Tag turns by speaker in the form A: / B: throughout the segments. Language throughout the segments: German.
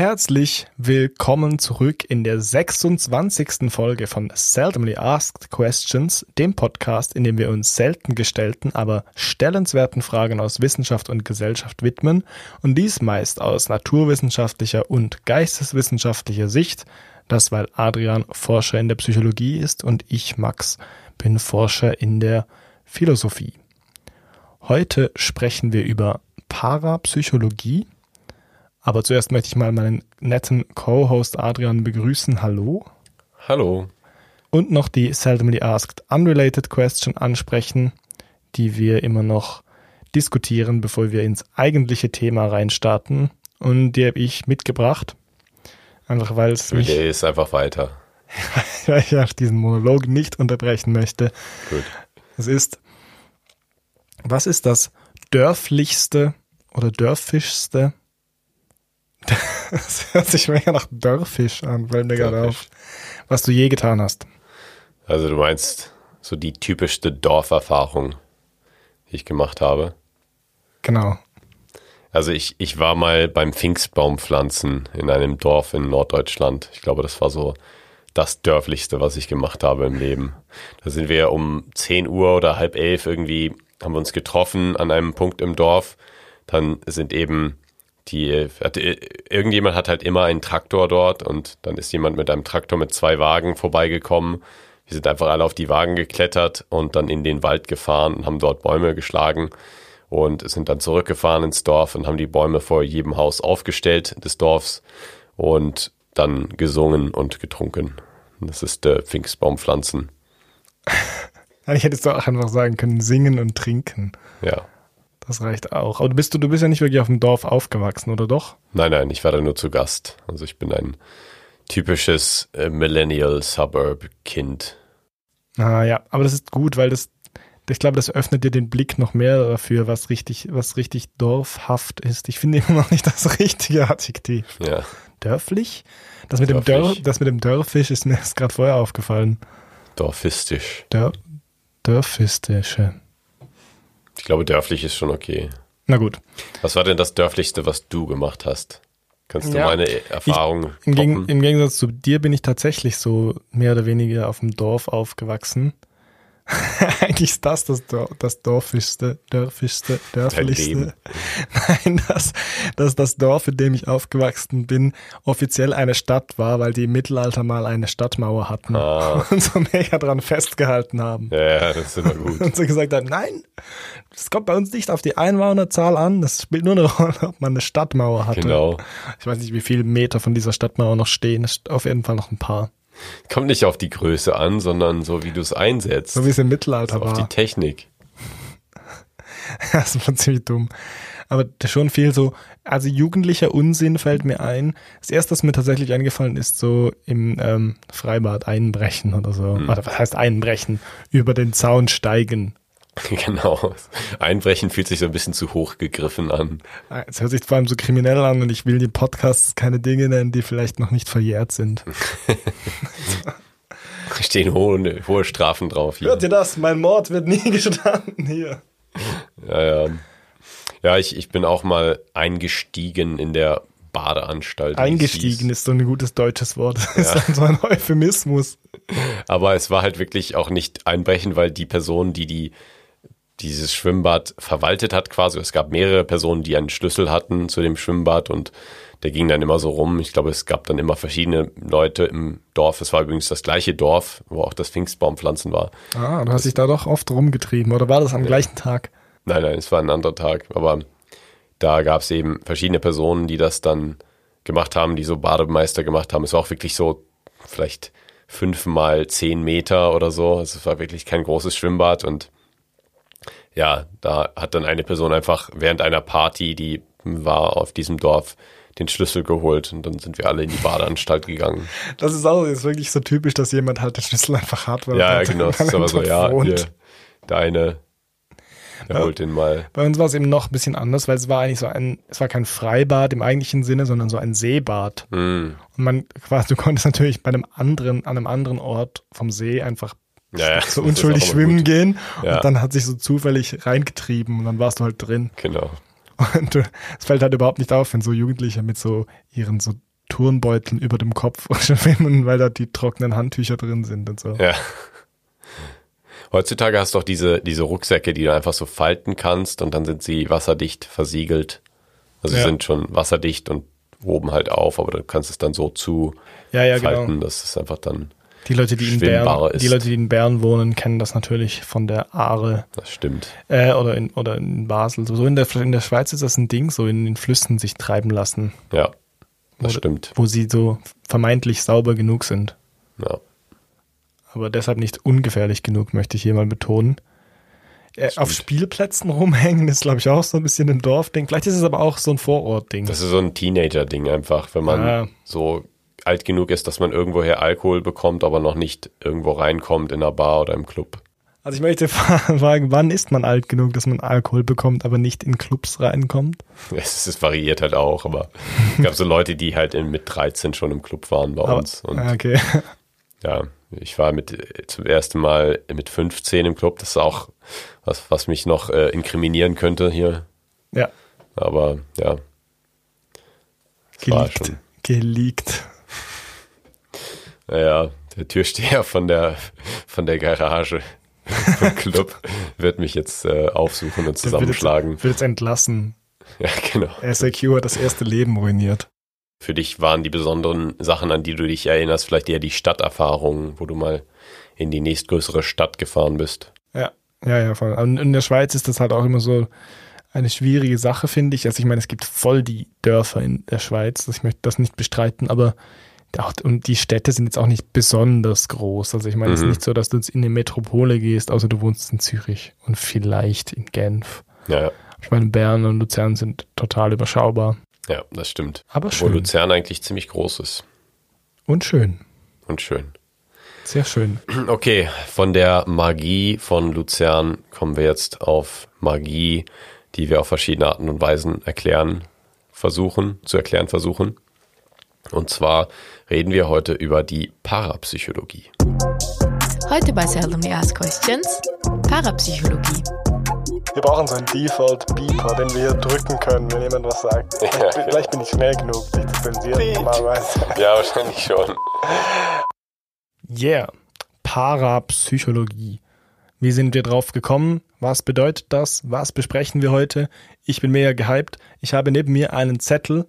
A: Herzlich willkommen zurück in der 26. Folge von Seldomly Asked Questions, dem Podcast, in dem wir uns selten gestellten, aber stellenswerten Fragen aus Wissenschaft und Gesellschaft widmen und dies meist aus naturwissenschaftlicher und geisteswissenschaftlicher Sicht. Das, weil Adrian Forscher in der Psychologie ist und ich, Max, bin Forscher in der Philosophie. Heute sprechen wir über Parapsychologie aber zuerst möchte ich mal meinen netten Co-Host Adrian begrüßen. Hallo.
B: Hallo.
A: Und noch die Seldomly Asked Unrelated Question ansprechen, die wir immer noch diskutieren, bevor wir ins eigentliche Thema reinstarten. Und die habe ich mitgebracht. Einfach weil es
B: mich... Ist einfach weiter.
A: weil ich auch diesen Monolog nicht unterbrechen möchte.
B: Gut.
A: Es ist, was ist das dörflichste oder dörfischste das hört sich mega nach Dörfisch an, fällt mir gerade auf. Was du je getan hast.
B: Also du meinst so die typischste Dorferfahrung, die ich gemacht habe?
A: Genau.
B: Also ich, ich war mal beim Pfingstbaumpflanzen in einem Dorf in Norddeutschland. Ich glaube, das war so das Dörflichste, was ich gemacht habe im Leben. Da sind wir um 10 Uhr oder halb elf irgendwie, haben wir uns getroffen an einem Punkt im Dorf. Dann sind eben die irgendjemand hat halt immer einen Traktor dort und dann ist jemand mit einem Traktor mit zwei Wagen vorbeigekommen. Wir sind einfach alle auf die Wagen geklettert und dann in den Wald gefahren und haben dort Bäume geschlagen und sind dann zurückgefahren ins Dorf und haben die Bäume vor jedem Haus aufgestellt des Dorfs und dann gesungen und getrunken. Das ist der Pfingstbaumpflanzen.
A: Ich hätte es doch einfach sagen können, singen und trinken.
B: Ja.
A: Das reicht auch. Aber du bist, du bist ja nicht wirklich auf dem Dorf aufgewachsen, oder doch?
B: Nein, nein, ich war da nur zu Gast. Also ich bin ein typisches äh, Millennial-Suburb-Kind.
A: Ah ja, aber das ist gut, weil das, ich glaube, das öffnet dir den Blick noch mehr dafür, was richtig, was richtig dorfhaft ist. Ich finde immer noch nicht das richtige Adjektiv.
B: Ja.
A: Dörflich? Das mit, Dem Dörf, das mit dem Dörfisch ist mir erst gerade vorher aufgefallen.
B: Dorfistisch.
A: Dör, Dörfistische.
B: Ich glaube, dörflich ist schon okay.
A: Na gut.
B: Was war denn das Dörflichste, was du gemacht hast? Kannst du ja, meine Erfahrung
A: ich, im, Im Gegensatz zu dir bin ich tatsächlich so mehr oder weniger auf dem Dorf aufgewachsen. Eigentlich ist das das, Dor das Dorfischste, Dörfischste, Dörflichste. Nein, dass, dass das Dorf, in dem ich aufgewachsen bin, offiziell eine Stadt war, weil die im Mittelalter mal eine Stadtmauer hatten ah. und so mega dran festgehalten haben.
B: Ja, das ist immer gut.
A: Und so gesagt haben, nein, das kommt bei uns nicht auf die Einwohnerzahl an, das spielt nur eine Rolle, ob man eine Stadtmauer hatte.
B: Genau.
A: Ich weiß nicht, wie viele Meter von dieser Stadtmauer noch stehen, auf jeden Fall noch ein paar.
B: Kommt nicht auf die Größe an, sondern so, wie du es einsetzt.
A: So wie es im Mittelalter
B: also
A: war.
B: Auf die Technik.
A: das war ziemlich dumm. Aber schon viel so, also jugendlicher Unsinn fällt mir ein. Das erste, was mir tatsächlich eingefallen ist, so im ähm, Freibad einbrechen oder so. Hm. Oder was heißt einbrechen? Über den Zaun steigen.
B: Genau. Einbrechen fühlt sich so ein bisschen zu hoch gegriffen an.
A: Es hört sich vor allem so kriminell an und ich will die Podcasts keine Dinge nennen, die vielleicht noch nicht verjährt sind.
B: Stehen hohe, hohe Strafen drauf
A: hier. Hört ihr das? Mein Mord wird nie gestanden hier.
B: Ja, ja. Ja, ich, ich bin auch mal eingestiegen in der Badeanstalt.
A: Eingestiegen ist so ein gutes deutsches Wort. Das ja. ist so ein Euphemismus.
B: Aber es war halt wirklich auch nicht einbrechen, weil die Person, die die dieses Schwimmbad verwaltet hat quasi. Es gab mehrere Personen, die einen Schlüssel hatten zu dem Schwimmbad und der ging dann immer so rum. Ich glaube, es gab dann immer verschiedene Leute im Dorf. Es war übrigens das gleiche Dorf, wo auch das Pfingstbaumpflanzen war.
A: Ah, du hast dich da doch oft rumgetrieben, oder war das am ja. gleichen Tag?
B: Nein, nein, es war ein anderer Tag. Aber da gab es eben verschiedene Personen, die das dann gemacht haben, die so Bademeister gemacht haben. Es war auch wirklich so vielleicht fünf mal zehn Meter oder so. Also es war wirklich kein großes Schwimmbad und ja, da hat dann eine Person einfach während einer Party, die war auf diesem Dorf, den Schlüssel geholt und dann sind wir alle in die Badeanstalt gegangen.
A: Das ist auch ist wirklich so typisch, dass jemand halt den Schlüssel einfach hat.
B: Weil ja, genau. Das ist aber so, ja, hier, der eine, der ja, holt den mal.
A: Bei uns war es eben noch ein bisschen anders, weil es war eigentlich so ein, es war kein Freibad im eigentlichen Sinne, sondern so ein Seebad. Mm. Und man quasi, du konntest natürlich bei einem anderen, an einem anderen Ort vom See einfach
B: ja, ja,
A: so unschuldig schwimmen gut. gehen ja. und dann hat sich so zufällig reingetrieben und dann warst du halt drin.
B: Genau.
A: Und es fällt halt überhaupt nicht auf, wenn so Jugendliche mit so ihren so Turnbeuteln über dem Kopf schwimmen, weil da die trockenen Handtücher drin sind und so.
B: Ja. Heutzutage hast du auch diese, diese Rucksäcke, die du einfach so falten kannst und dann sind sie wasserdicht versiegelt. Also
A: Ja.
B: sind schon wasserdicht und oben halt auf, aber du kannst es dann so zu
A: Ja, ja,
B: falten,
A: genau.
B: dass es einfach dann,
A: Die Leute, die in Bern,
B: ist.
A: die Leute, die in Bern wohnen, kennen das natürlich von der Aare
B: das stimmt.
A: äh, oder in oder in Basel. So in der in der Schweiz ist das ein Ding, so in den Flüssen sich treiben lassen,
B: Ja, das
A: Oder-
B: stimmt.
A: wo sie so vermeintlich sauber genug sind.
B: Ja.
A: aber deshalb nicht ungefährlich genug, möchte ich hier mal betonen. Äh, auf Spielplätzen rumhängen ist, glaube ich, auch so ein bisschen ein Dorfding. Vielleicht ist es aber auch so ein Vorortding.
B: Das ist so ein Teenager-Ding einfach, wenn man
A: Ja.
B: so alt genug ist, dass man irgendwoher Alkohol bekommt, aber noch nicht irgendwo reinkommt in einer Bar oder im Club.
A: Also ich möchte fragen, wann ist man alt genug, dass man Alkohol bekommt, aber nicht in Clubs reinkommt?
B: Es, es variiert halt auch, aber es gab so Leute, die halt mit 13 schon im Club waren bei
A: Aber-
B: uns. Und
A: Ah, okay.
B: ja, ich war mit zum ersten Mal mit 15 im Club. Das ist auch was, was mich noch äh, inkriminieren könnte hier.
A: Ja,
B: Aber ja,
A: geleakt.
B: schon.
A: Geleakt.
B: Naja, der Türsteher von der von der Garage vom Club wird mich jetzt äh, aufsuchen und zusammenschlagen.
A: Wird jetzt entlassen.
B: Ja, genau.
A: SAQ hat das erste Leben ruiniert.
B: Für dich waren die besonderen Sachen, an die du dich erinnerst, vielleicht eher die Stadterfahrungen, wo du mal in die nächstgrößere Stadt gefahren bist.
A: Ja, ja, ja. Voll. Und in der Schweiz ist das halt auch immer so eine schwierige Sache, finde ich. Also ich meine, es gibt voll die Dörfer in der Schweiz. Ich möchte das nicht bestreiten, aber auch, und die Städte sind jetzt auch nicht besonders groß. Also ich meine, es ist
B: Mhm.
A: nicht so, dass du jetzt in eine Metropole gehst, außer du wohnst in Zürich und vielleicht in Genf.
B: Ja, ja,
A: Ich meine, Bern und Luzern sind total überschaubar.
B: ja das stimmt.
A: Aber
B: Wo
A: schön.
B: Luzern eigentlich ziemlich groß ist
A: Und schön.
B: und schön.
A: Sehr schön.
B: Okay, von der Magie von Luzern kommen wir jetzt auf Magie, die wir auf verschiedene Arten und Weisen erklären versuchen, zu erklären versuchen. Und zwar reden wir heute über die Parapsychologie.
C: Heute bei Seldomly Ask Questions Parapsychologie.
A: Wir brauchen so einen Default-Beeper, den wir hier drücken können, wenn jemand was sagt.
B: Vielleicht bin-
A: vielleicht bin ich schnell genug, dich zu zensieren normalerweise.
B: Ja, wahrscheinlich schon.
A: Yeah, Parapsychologie. Wie sind wir drauf gekommen? Was bedeutet das? Was besprechen wir heute? Ich bin mega gehypt. Ich habe neben mir einen Zettel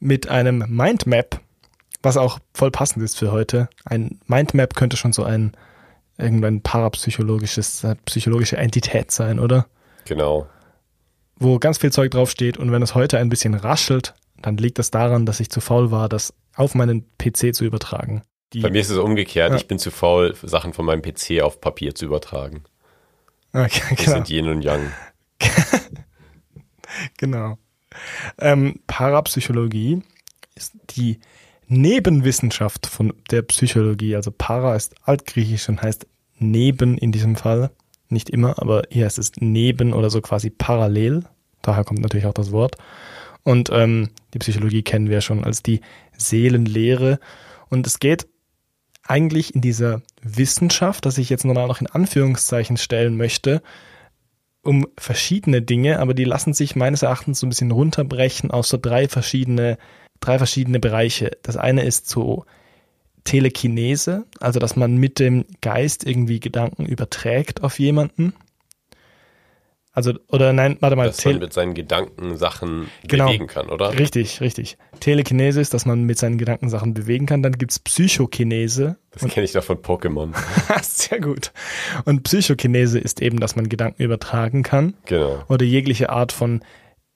A: mit einem Mindmap, was auch voll passend ist für heute. Ein Mindmap könnte schon so ein irgendein parapsychologisches, äh, psychologische Entität sein, oder?
B: Genau.
A: Wo ganz viel Zeug draufsteht und wenn es heute ein bisschen raschelt, dann liegt das daran, dass ich zu faul war, das auf meinen PC zu übertragen. Die,
B: Bei mir ist es umgekehrt.
A: Ja.
B: Ich bin zu faul, Sachen von meinem PC auf Papier zu übertragen.
A: okay,
B: Wir
A: genau.
B: sind Yin und Yang.
A: Genau. Ähm, Parapsychologie ist die Nebenwissenschaft von der Psychologie. Also para ist altgriechisch und heißt neben in diesem Fall. Nicht immer, aber hier heißt es neben oder so quasi parallel. Daher kommt natürlich auch das Wort. Und ähm, die Psychologie kennen wir schon als die Seelenlehre. Und es geht eigentlich in dieser Wissenschaft, das ich jetzt nochmal noch in Anführungszeichen stellen möchte, um verschiedene Dinge, aber die lassen sich meines Erachtens so ein bisschen runterbrechen auf so drei verschiedene, drei verschiedene Bereiche. Das eine ist so Telekinese, also dass man mit dem Geist irgendwie Gedanken überträgt auf jemanden. Also, oder nein, warte mal,
B: Dass man mit seinen Gedanken Sachen
A: Genau.
B: bewegen kann, oder?
A: richtig, richtig. Telekinese ist, dass man mit seinen Gedanken Sachen bewegen kann. Dann gibt's Psychokinese.
B: Das kenne ich doch von Pokémon.
A: Sehr gut. Und Psychokinese ist eben, dass man Gedanken übertragen kann.
B: Genau.
A: oder jegliche Art von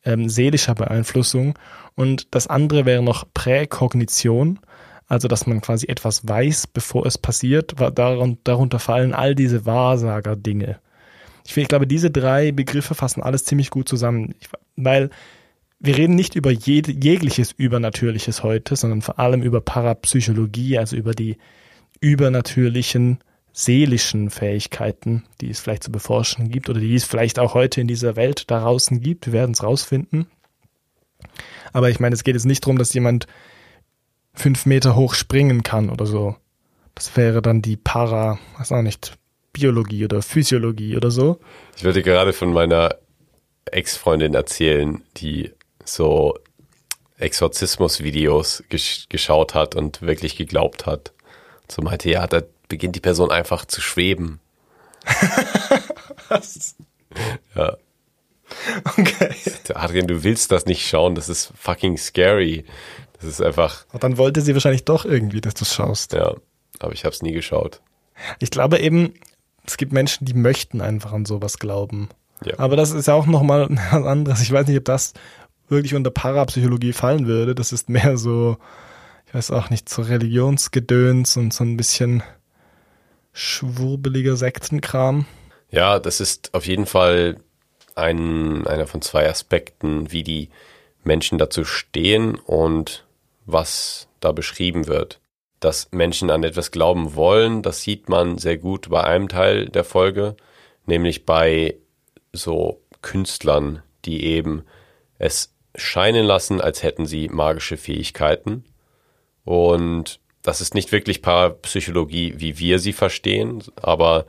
A: ähm, seelischer Beeinflussung. Und das andere wäre noch Präkognition, also dass man quasi etwas weiß, bevor es passiert. Darunter fallen all diese Wahrsager-Dinge. Ich, ich glaube, diese drei Begriffe fassen alles ziemlich gut zusammen, ich, weil wir reden nicht über jede, jegliches Übernatürliches heute, sondern vor allem über Parapsychologie, also über die übernatürlichen seelischen Fähigkeiten, die es vielleicht zu beforschen gibt oder die es vielleicht auch heute in dieser Welt da draußen gibt. Wir werden es rausfinden. Aber ich meine, es geht jetzt nicht darum, dass jemand fünf Meter hoch springen kann oder so. Das wäre dann die Para, weiß auch nicht, Biologie oder Physiologie oder so.
B: Ich würde gerade von meiner Ex-Freundin erzählen, die so Exorzismus-Videos gesch geschaut hat und wirklich geglaubt hat. So meinte, ja, da beginnt die Person einfach zu schweben.
A: Was?
B: Ja.
A: Okay.
B: Adrian, du willst das nicht schauen, das ist fucking scary. Das ist einfach,
A: Und dann wollte sie wahrscheinlich doch irgendwie, dass du es schaust.
B: ja, aber ich habe es nie geschaut.
A: Ich glaube eben, es gibt Menschen, die möchten einfach an sowas glauben.
B: Ja.
A: Aber das ist ja auch nochmal was anderes. Ich weiß nicht, ob das wirklich unter Parapsychologie fallen würde. Das ist mehr so, ich weiß auch nicht, so Religionsgedöns und so ein bisschen schwurbeliger Sektenkram.
B: Ja, das ist auf jeden Fall ein, einer von zwei Aspekten, wie die Menschen dazu stehen und was da beschrieben wird. Dass Menschen an etwas glauben wollen, das sieht man sehr gut bei einem Teil der Folge, nämlich bei so Künstlern, die eben es scheinen lassen, als hätten sie magische Fähigkeiten. Und das ist nicht wirklich Parapsychologie, wie wir sie verstehen, aber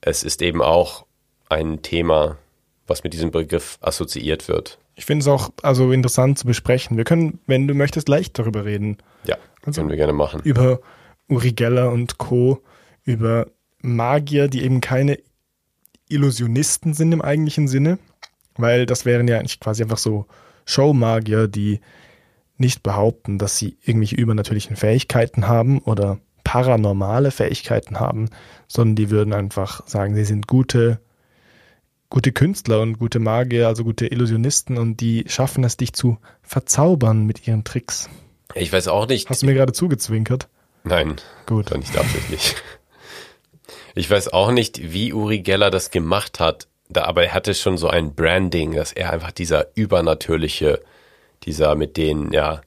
B: es ist eben auch ein Thema, was mit diesem Begriff assoziiert wird.
A: Ich finde es auch also interessant zu besprechen. Wir können, wenn du möchtest, leicht darüber reden.
B: Ja,
A: Also-
B: können wir gerne machen.
A: Über Uri Geller und Co., über Magier, die eben keine Illusionisten sind im eigentlichen Sinne, weil das wären ja eigentlich quasi einfach so Showmagier, die nicht behaupten, dass sie irgendwelche übernatürlichen Fähigkeiten haben oder paranormale Fähigkeiten haben, sondern die würden einfach sagen, sie sind gute, gute Künstler und gute Magier, also gute Illusionisten und die schaffen es, dich zu verzaubern mit ihren Tricks.
B: Ich weiß auch nicht.
A: Hast du mir gerade zugezwinkert?
B: Nein,
A: Gut.
B: Doch nicht absichtlich. Ich weiß auch nicht, wie Uri Geller das gemacht hat, da, aber er hatte schon so ein Branding, dass er einfach dieser übernatürliche, dieser mit den, ja,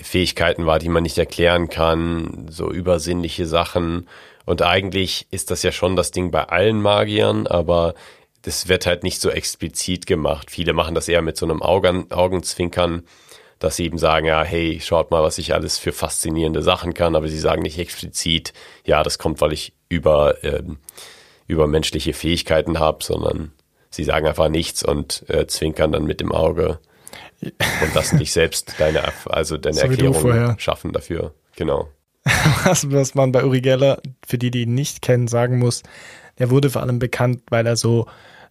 B: Fähigkeiten war, die man nicht erklären kann, so übersinnliche Sachen. Und eigentlich ist das ja schon das Ding bei allen Magiern, aber das wird halt nicht so explizit gemacht. Viele machen das eher mit so einem Augen, Augenzwinkern, dass sie eben sagen, ja, hey, schaut mal, was ich alles für faszinierende Sachen kann, aber sie sagen nicht explizit, ja, das kommt, weil ich über, ähm, über menschliche Fähigkeiten habe, sondern sie sagen einfach nichts und äh, zwinkern dann mit dem Auge und lassen dich selbst deine, also deine
A: So
B: Erklärung schaffen dafür. Genau.
A: was, was man bei Uri Geller, für die, die ihn nicht kennen, sagen muss, er wurde vor allem bekannt, weil er so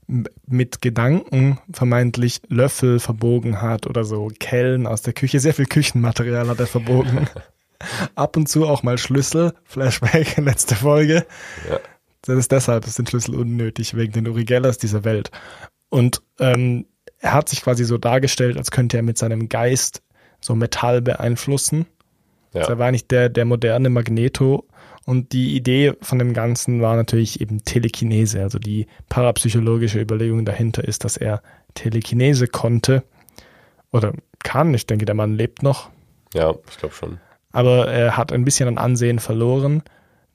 A: mit Gedanken vermeintlich Löffel verbogen hat oder so Kellen aus der Küche. Sehr viel Küchenmaterial hat er verbogen. Ab und zu auch mal Schlüssel. Flashback, letzte Folge.
B: Ja.
A: Das ist deshalb sind Schlüssel unnötig, wegen den Uri Gellers dieser Welt. Und ähm, er hat sich quasi so dargestellt, als könnte er mit seinem Geist so Metall beeinflussen.
B: Ja.
A: Also er war nicht der, der moderne Magneto. Und die Idee von dem Ganzen war natürlich eben Telekinese. Also die parapsychologische Überlegung dahinter ist, dass er Telekinese konnte oder kann. Ich denke, der Mann lebt noch.
B: Ja, ich glaube schon.
A: Aber er hat ein bisschen an Ansehen verloren,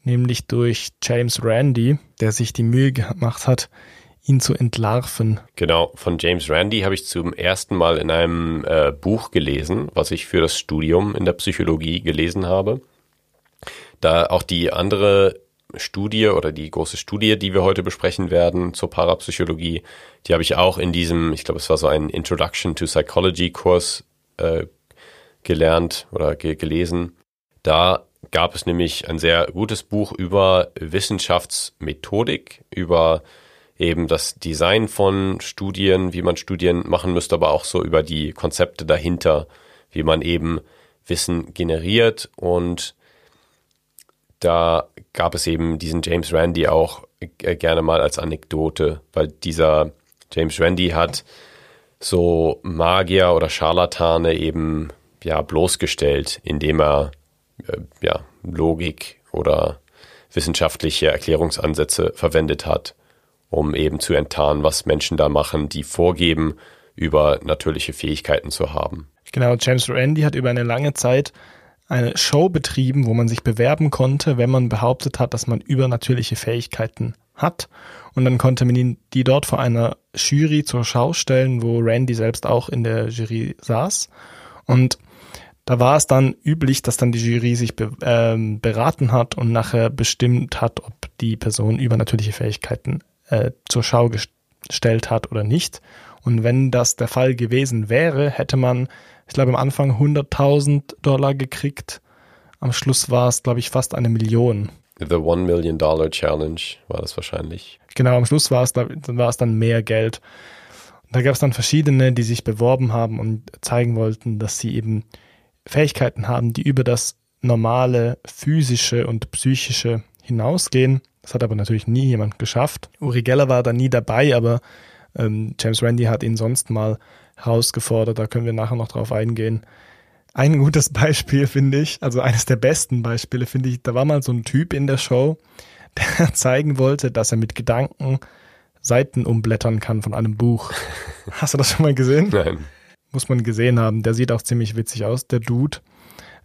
A: nämlich durch James Randi, der sich die Mühe gemacht hat, ihn zu entlarven.
B: Genau, von James Randi habe ich zum ersten Mal in einem äh, Buch gelesen, was ich für das Studium in der Psychologie gelesen habe. Da auch die andere Studie oder die große Studie, die wir heute besprechen werden zur Parapsychologie, die habe ich auch in diesem, ich glaube, es war so ein Introduction to Psychology Kurs äh, gelernt oder ge gelesen. Da gab es nämlich ein sehr gutes Buch über Wissenschaftsmethodik, über eben das Design von Studien, wie man Studien machen müsste, aber auch so über die Konzepte dahinter, wie man eben Wissen generiert. Und da gab es eben diesen James Randi auch äh, gerne mal als Anekdote, weil dieser James Randi hat so Magier oder Scharlatane eben ja bloßgestellt, indem er äh, ja Logik oder wissenschaftliche Erklärungsansätze verwendet hat, um eben zu enttarnen, was Menschen da machen, die vorgeben, über natürliche Fähigkeiten zu haben.
A: Genau, James Randi hat über eine lange Zeit eine Show betrieben, wo man sich bewerben konnte, wenn man behauptet hat, dass man übernatürliche Fähigkeiten hat. Und dann konnte man die dort vor einer Jury zur Schau stellen, wo Randy selbst auch in der Jury saß. Und da war es dann üblich, dass dann die Jury sich be ähm, beraten hat und nachher bestimmt hat, ob die Person übernatürliche Fähigkeiten äh, zur Schau gestellt hat oder nicht. Und wenn das der Fall gewesen wäre, hätte man, ich glaube, am Anfang 100.000 Dollar gekriegt. Am Schluss war es, glaube ich, fast eine Million.
B: The One Million Dollar Challenge war das wahrscheinlich.
A: Genau, am Schluss war es, war es dann mehr Geld. Da gab es dann verschiedene, die sich beworben haben und zeigen wollten, dass sie eben Fähigkeiten haben, die über das normale physische und psychische hinausgehen. Das hat aber natürlich nie jemand geschafft. Uri Geller war da nie dabei, aber ähm, James Randi hat ihn sonst mal herausgefordert. Da können wir nachher noch drauf eingehen. Ein gutes Beispiel finde ich, also eines der besten Beispiele finde ich, da war mal so ein Typ in der Show, der zeigen wollte, dass er mit Gedanken Seiten umblättern kann von einem Buch. Hast du das schon mal gesehen?
B: Nein.
A: Muss man gesehen haben. Der sieht auch ziemlich witzig aus, der Dude.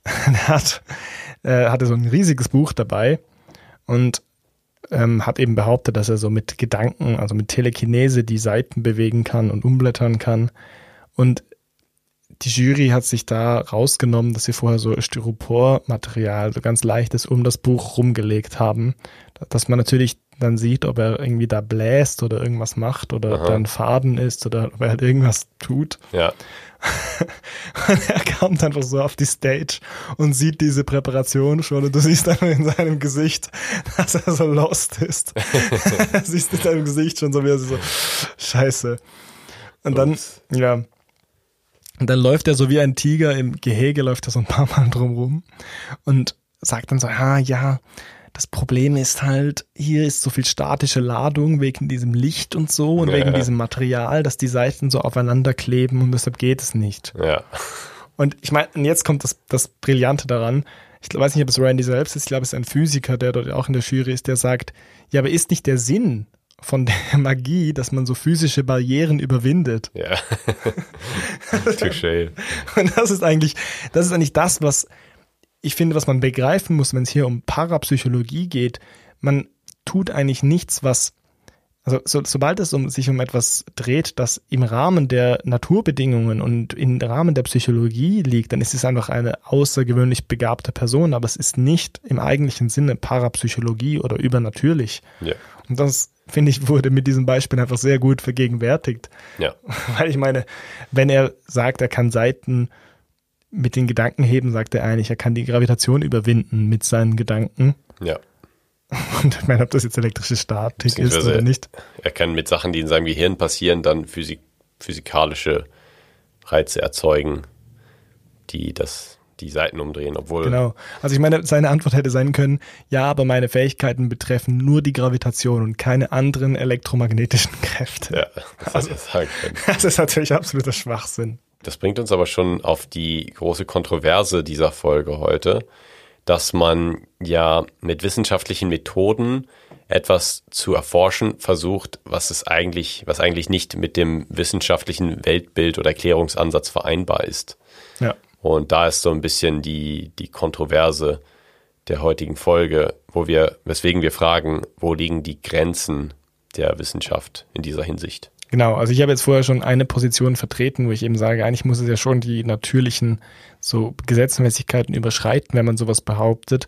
A: Der hat, äh, hatte so ein riesiges Buch dabei und ähm, hat eben behauptet, dass er so mit Gedanken, also mit Telekinese die Seiten bewegen kann und umblättern kann. Und die Jury hat sich da rausgenommen, dass sie vorher so Styropormaterial, so ganz leichtes, um das Buch rumgelegt haben, dass man natürlich dann sieht, ob er irgendwie da bläst oder irgendwas macht oder Aha. da ein Faden ist oder ob er halt irgendwas tut.
B: Ja.
A: und er kommt einfach so auf die Stage und sieht diese Präparation schon und du siehst einfach in seinem Gesicht, dass er so lost ist. siehst in seinem Gesicht schon so wie er so, scheiße. Und dann, Ups. ja. Und dann läuft er so wie ein Tiger im Gehege, läuft er so ein paar Mal drumrum und sagt dann so, ah, ja, das Problem ist halt, hier ist so viel statische Ladung wegen diesem Licht und so und ja. wegen diesem Material, dass die Seiten so aufeinander kleben und deshalb geht es nicht.
B: Ja.
A: Und ich meine, jetzt kommt das, das Brillante daran. Ich weiß nicht, ob es Randy selbst ist. Ich glaube, es ist ein Physiker, der dort auch in der Jury ist, der sagt, ja, aber ist nicht der Sinn von der Magie, dass man so physische Barrieren überwindet.
B: Ja. Touché.
A: Und das ist eigentlich, das ist eigentlich das, was ich finde, was man begreifen muss, wenn es hier um Parapsychologie geht, man tut eigentlich nichts, was also so, sobald es um, sich um etwas dreht, das im Rahmen der Naturbedingungen und im Rahmen der Psychologie liegt, dann ist es einfach eine außergewöhnlich begabte Person, aber es ist nicht im eigentlichen Sinne Parapsychologie oder übernatürlich.
B: Ja.
A: Und das, finde ich, wurde mit diesem Beispiel einfach sehr gut vergegenwärtigt.
B: Ja.
A: Weil ich meine, wenn er sagt, er kann Seiten mit den Gedanken heben, sagt er eigentlich, er kann die Gravitation überwinden mit seinen Gedanken.
B: Ja.
A: Und ich meine, ob das jetzt elektrische Statik ist oder nicht.
B: Er kann mit Sachen, die in seinem Gehirn passieren, dann physik physikalische Reize erzeugen, die das die Seiten umdrehen, obwohl.
A: Genau. Also ich meine, seine Antwort hätte sein können, ja, aber meine Fähigkeiten betreffen nur die Gravitation und keine anderen elektromagnetischen Kräfte.
B: Ja, das also, sagen können.
A: Das ist natürlich absoluter Schwachsinn.
B: Das bringt uns aber schon auf die große Kontroverse dieser Folge heute, dass man ja mit wissenschaftlichen Methoden etwas zu erforschen versucht, was es eigentlich, was eigentlich nicht mit dem wissenschaftlichen Weltbild oder Erklärungsansatz vereinbar ist.
A: Ja.
B: Und da ist so ein bisschen die, die Kontroverse der heutigen Folge, wo wir, weswegen wir fragen, wo liegen die Grenzen der Wissenschaft in dieser Hinsicht?
A: Genau, also ich habe jetzt vorher schon eine Position vertreten, wo ich eben sage, eigentlich muss es ja schon die natürlichen so Gesetzmäßigkeiten überschreiten, wenn man sowas behauptet.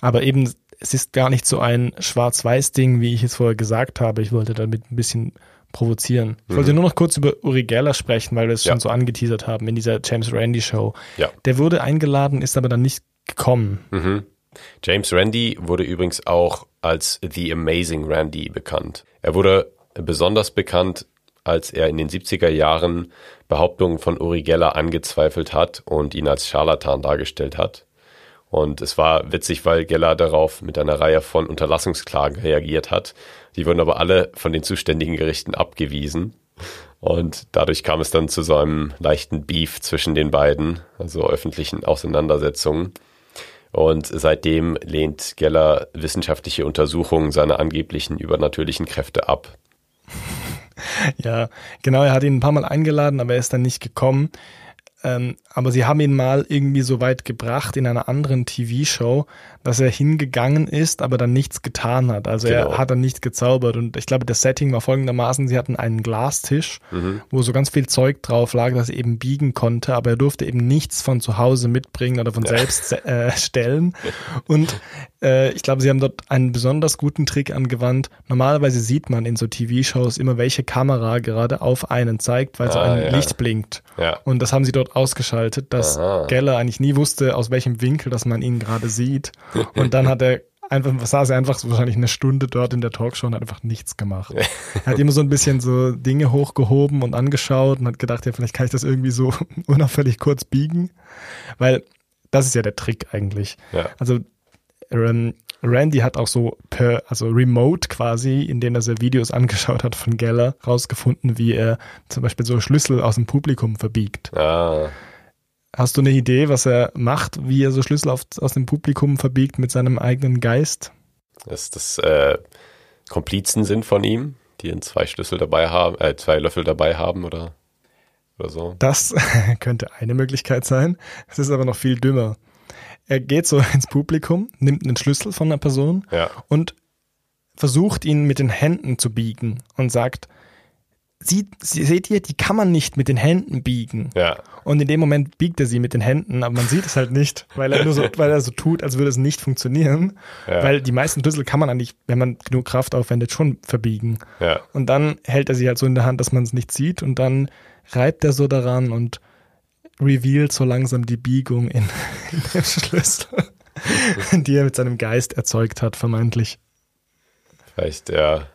A: Aber eben, es ist gar nicht so ein Schwarz-Weiß-Ding, wie ich es vorher gesagt habe. Ich wollte damit ein bisschen provozieren. Ich wollte mhm. nur noch kurz über Uri Geller sprechen, weil wir es ja. schon so angeteasert haben in dieser James Randy Show.
B: Ja.
A: Der wurde eingeladen, ist aber dann nicht gekommen.
B: Mhm. James Randy wurde übrigens auch als The Amazing Randy bekannt. Er wurde besonders bekannt als er in den 70er Jahren Behauptungen von Uri Geller angezweifelt hat und ihn als Scharlatan dargestellt hat. Und es war witzig, weil Geller darauf mit einer Reihe von Unterlassungsklagen reagiert hat. Die wurden aber alle von den zuständigen Gerichten abgewiesen. Und dadurch kam es dann zu so einem leichten Beef zwischen den beiden, also öffentlichen Auseinandersetzungen. Und seitdem lehnt Geller wissenschaftliche Untersuchungen seiner angeblichen übernatürlichen Kräfte ab.
A: ja, genau, er hat ihn ein paar Mal eingeladen, aber er ist dann nicht gekommen. Ähm, aber sie haben ihn mal irgendwie so weit gebracht in einer anderen TV-Show, dass er hingegangen ist, aber dann nichts getan hat. Also genau. er hat dann nichts gezaubert. Und ich glaube, das Setting war folgendermaßen, sie hatten einen Glastisch, mhm. wo so ganz viel Zeug drauf lag, dass er eben biegen konnte, aber er durfte eben nichts von zu Hause mitbringen oder von ja. selbst äh, stellen. Und äh, ich glaube, sie haben dort einen besonders guten Trick angewandt. Normalerweise sieht man in so TV-Shows immer, welche Kamera gerade auf einen zeigt, weil ah, so ein ja. Licht blinkt. Ja. Und das haben sie dort ausgeschaltet, dass Aha. Geller eigentlich nie wusste, aus welchem Winkel, dass man ihn gerade sieht. Und dann hat er einfach, saß er einfach so wahrscheinlich eine Stunde dort in der Talkshow und hat einfach nichts gemacht. er hat immer so ein bisschen so Dinge hochgehoben und angeschaut und hat gedacht, ja, vielleicht kann ich das irgendwie so unauffällig kurz biegen. Weil das ist ja der Trick eigentlich. Ja. Also Randy hat auch so per, also remote quasi, indem er sich Videos angeschaut hat von Geller, rausgefunden, wie er zum Beispiel so Schlüssel aus dem Publikum verbiegt. Ah. Hast du eine Idee, was er macht, wie er so Schlüssel auf, aus dem Publikum verbiegt mit seinem eigenen Geist?
B: Dass das äh, Komplizen sind von ihm, die in zwei Schlüssel dabei haben, äh, zwei Löffel dabei haben oder, oder so.
A: Das könnte eine Möglichkeit sein. Es ist aber noch viel dümmer er geht so ins Publikum, nimmt einen Schlüssel von einer Person ja. und versucht ihn mit den Händen zu biegen und sagt, Sieht, seht ihr, die kann man nicht mit den Händen biegen. Ja. Und in dem Moment biegt er sie mit den Händen, aber man sieht es halt nicht, weil er nur so, weil er so tut, als würde es nicht funktionieren. Ja. Weil die meisten Schlüssel kann man eigentlich, wenn man genug Kraft aufwendet, schon verbiegen. Ja. Und dann hält er sie halt so in der Hand, dass man es nicht sieht und dann reibt er so daran und revealed so langsam die Biegung in, in dem Schlüssel, die er mit seinem Geist erzeugt hat, vermeintlich.
B: Vielleicht, ja.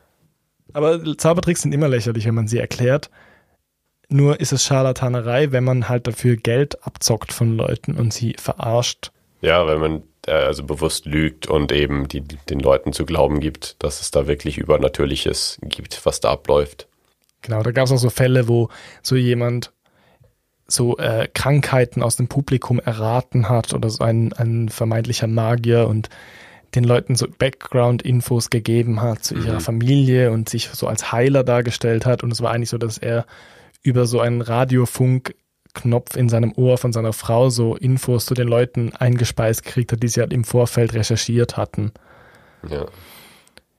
A: Aber Zaubertricks sind immer lächerlich, wenn man sie erklärt. Nur ist es Scharlatanerei, wenn man halt dafür Geld abzockt von Leuten und sie verarscht.
B: Ja, wenn man äh, also bewusst lügt und eben die, den Leuten zu glauben gibt, dass es da wirklich Übernatürliches gibt, was da abläuft.
A: Genau, da gab es auch so Fälle, wo so jemand so äh, Krankheiten aus dem Publikum erraten hat oder so ein, ein vermeintlicher Magier und den Leuten so Background-Infos gegeben hat zu ihrer mhm. Familie und sich so als Heiler dargestellt hat. Und es war eigentlich so, dass er über so einen Radiofunk-Knopf in seinem Ohr von seiner Frau so Infos zu den Leuten eingespeist gekriegt hat, die sie halt im Vorfeld recherchiert hatten. Ja.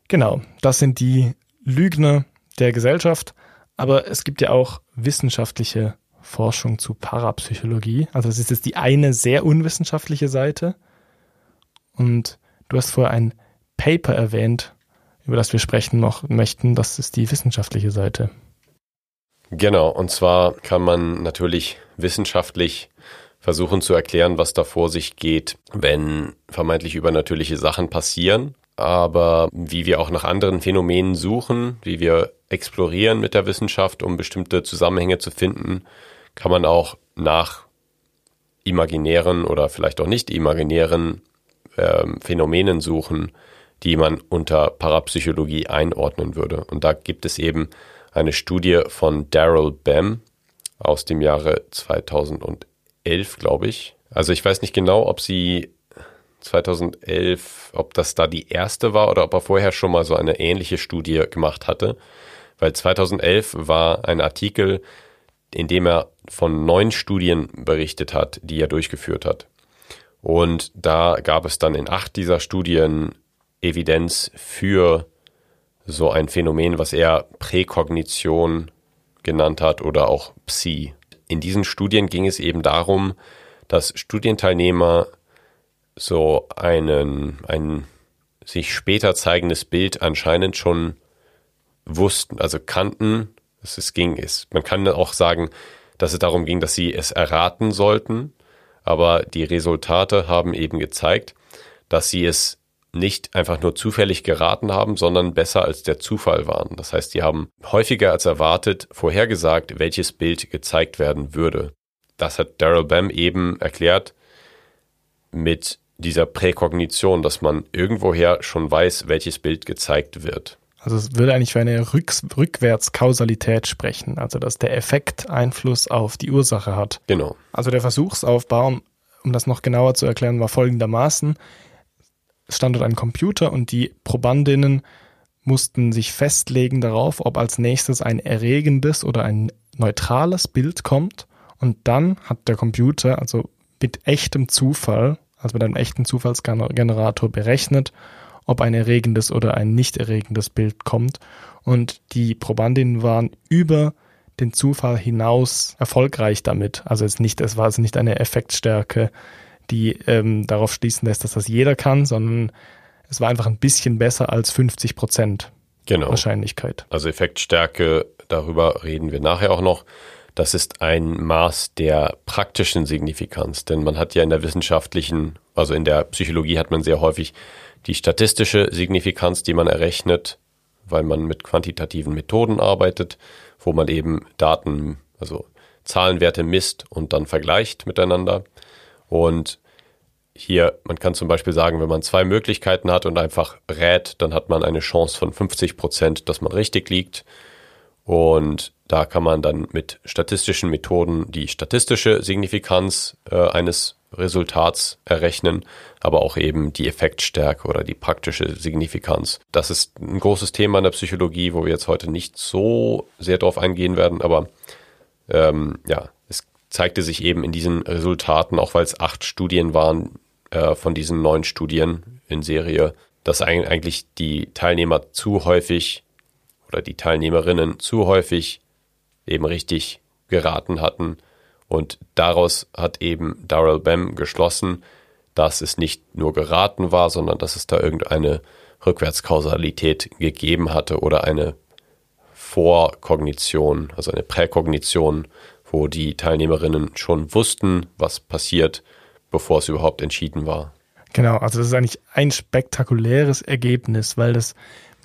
A: Genau, das sind die Lügner der Gesellschaft. Aber es gibt ja auch wissenschaftliche Forschung zu Parapsychologie. Also das ist jetzt die eine sehr unwissenschaftliche Seite. Und du hast vorher ein Paper erwähnt, über das wir sprechen noch möchten. Das ist die wissenschaftliche Seite.
B: Genau, und zwar kann man natürlich wissenschaftlich versuchen zu erklären, was da vor sich geht, wenn vermeintlich übernatürliche Sachen passieren. Aber wie wir auch nach anderen Phänomenen suchen, wie wir explorieren mit der Wissenschaft, um bestimmte Zusammenhänge zu finden, kann man auch nach imaginären oder vielleicht auch nicht imaginären ähm, Phänomenen suchen, die man unter Parapsychologie einordnen würde. Und da gibt es eben eine Studie von Daryl Bam aus dem Jahre 2011, glaube ich. Also ich weiß nicht genau, ob sie 2011, ob das da die erste war oder ob er vorher schon mal so eine ähnliche Studie gemacht hatte. Weil 2011 war ein Artikel, in dem er von neun Studien berichtet hat, die er durchgeführt hat. Und da gab es dann in acht dieser Studien Evidenz für so ein Phänomen, was er Präkognition genannt hat oder auch Psi. In diesen Studien ging es eben darum, dass Studienteilnehmer so einen, ein sich später zeigendes Bild anscheinend schon wussten, also kannten. Es ging, es, man kann auch sagen, dass es darum ging, dass sie es erraten sollten. Aber die Resultate haben eben gezeigt, dass sie es nicht einfach nur zufällig geraten haben, sondern besser als der Zufall waren. Das heißt, sie haben häufiger als erwartet vorhergesagt, welches Bild gezeigt werden würde. Das hat Daryl Bam eben erklärt mit dieser Präkognition, dass man irgendwoher schon weiß, welches Bild gezeigt wird.
A: Also es würde eigentlich für eine Rücks Rückwärtskausalität sprechen, also dass der Effekt Einfluss auf die Ursache hat.
B: Genau.
A: Also der Versuchsaufbau, um das noch genauer zu erklären, war folgendermaßen. Es stand dort ein Computer und die Probandinnen mussten sich festlegen darauf, ob als nächstes ein erregendes oder ein neutrales Bild kommt. Und dann hat der Computer also mit echtem Zufall, also mit einem echten Zufallsgenerator berechnet, ob ein erregendes oder ein nicht erregendes Bild kommt. Und die Probandinnen waren über den Zufall hinaus erfolgreich damit. Also es nicht, es war also nicht eine Effektstärke, die ähm, darauf schließen lässt, dass das jeder kann, sondern es war einfach ein bisschen besser als 50 Prozent genau. Wahrscheinlichkeit.
B: Also Effektstärke, darüber reden wir nachher auch noch. Das ist ein Maß der praktischen Signifikanz, denn man hat ja in der wissenschaftlichen, also in der Psychologie hat man sehr häufig die statistische Signifikanz, die man errechnet, weil man mit quantitativen Methoden arbeitet, wo man eben Daten, also Zahlenwerte misst und dann vergleicht miteinander. Und hier, man kann zum Beispiel sagen, wenn man zwei Möglichkeiten hat und einfach rät, dann hat man eine Chance von 50 Prozent, dass man richtig liegt. Und da kann man dann mit statistischen Methoden die statistische Signifikanz äh, eines Resultats errechnen, aber auch eben die Effektstärke oder die praktische Signifikanz. Das ist ein großes Thema in der Psychologie, wo wir jetzt heute nicht so sehr drauf eingehen werden, aber ähm, ja, es zeigte sich eben in diesen Resultaten, auch weil es acht Studien waren äh, von diesen neun Studien in Serie, dass eigentlich die Teilnehmer zu häufig oder die Teilnehmerinnen zu häufig eben richtig geraten hatten. Und daraus hat eben Darrell Bem geschlossen, dass es nicht nur geraten war, sondern dass es da irgendeine Rückwärtskausalität gegeben hatte oder eine Vorkognition, also eine Präkognition, wo die Teilnehmerinnen schon wussten, was passiert, bevor es überhaupt entschieden war.
A: Genau, also das ist eigentlich ein spektakuläres Ergebnis, weil das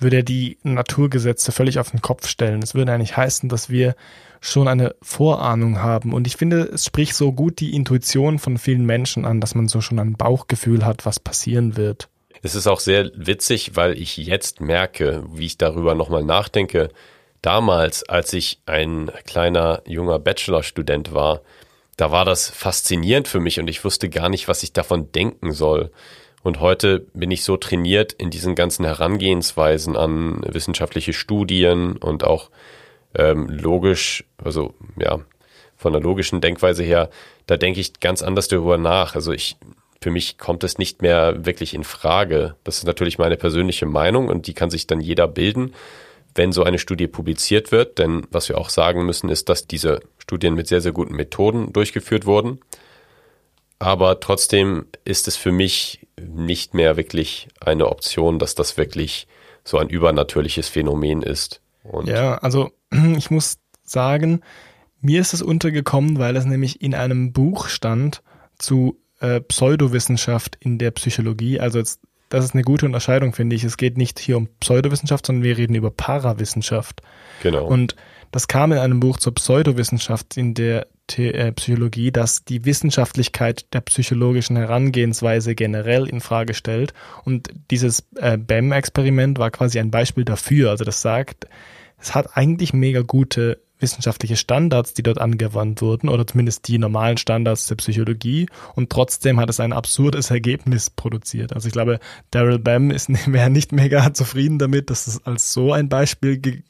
A: würde die Naturgesetze völlig auf den Kopf stellen. Es würde eigentlich heißen, dass wir schon eine Vorahnung haben. Und ich finde, es spricht so gut die Intuition von vielen Menschen an, dass man so schon ein Bauchgefühl hat, was passieren wird.
B: Es ist auch sehr witzig, weil ich jetzt merke, wie ich darüber nochmal nachdenke. Damals, als ich ein kleiner junger Bachelorstudent war, da war das faszinierend für mich und ich wusste gar nicht, was ich davon denken soll. Und heute bin ich so trainiert in diesen ganzen Herangehensweisen an wissenschaftliche Studien und auch ähm, logisch, also ja, von der logischen Denkweise her, da denke ich ganz anders darüber nach. Also ich, für mich kommt es nicht mehr wirklich in Frage. Das ist natürlich meine persönliche Meinung und die kann sich dann jeder bilden, wenn so eine Studie publiziert wird. Denn was wir auch sagen müssen, ist, dass diese Studien mit sehr, sehr guten Methoden durchgeführt wurden. Aber trotzdem ist es für mich nicht mehr wirklich eine Option, dass das wirklich so ein übernatürliches Phänomen ist.
A: Und ja, also ich muss sagen, mir ist es untergekommen, weil es nämlich in einem Buch stand zu äh, Pseudowissenschaft in der Psychologie. Also jetzt, das ist eine gute Unterscheidung, finde ich. Es geht nicht hier um Pseudowissenschaft, sondern wir reden über Parawissenschaft.
B: Genau.
A: Und das kam in einem Buch zur Pseudowissenschaft in der äh, Psychologie, das die Wissenschaftlichkeit der psychologischen Herangehensweise generell in Frage stellt. Und dieses äh, BEM-Experiment war quasi ein Beispiel dafür. Also das sagt, es hat eigentlich mega gute wissenschaftliche Standards, die dort angewandt wurden, oder zumindest die normalen Standards der Psychologie, und trotzdem hat es ein absurdes Ergebnis produziert. Also ich glaube, Daryl Bam ist nicht mega zufrieden damit, dass es als so ein Beispiel ge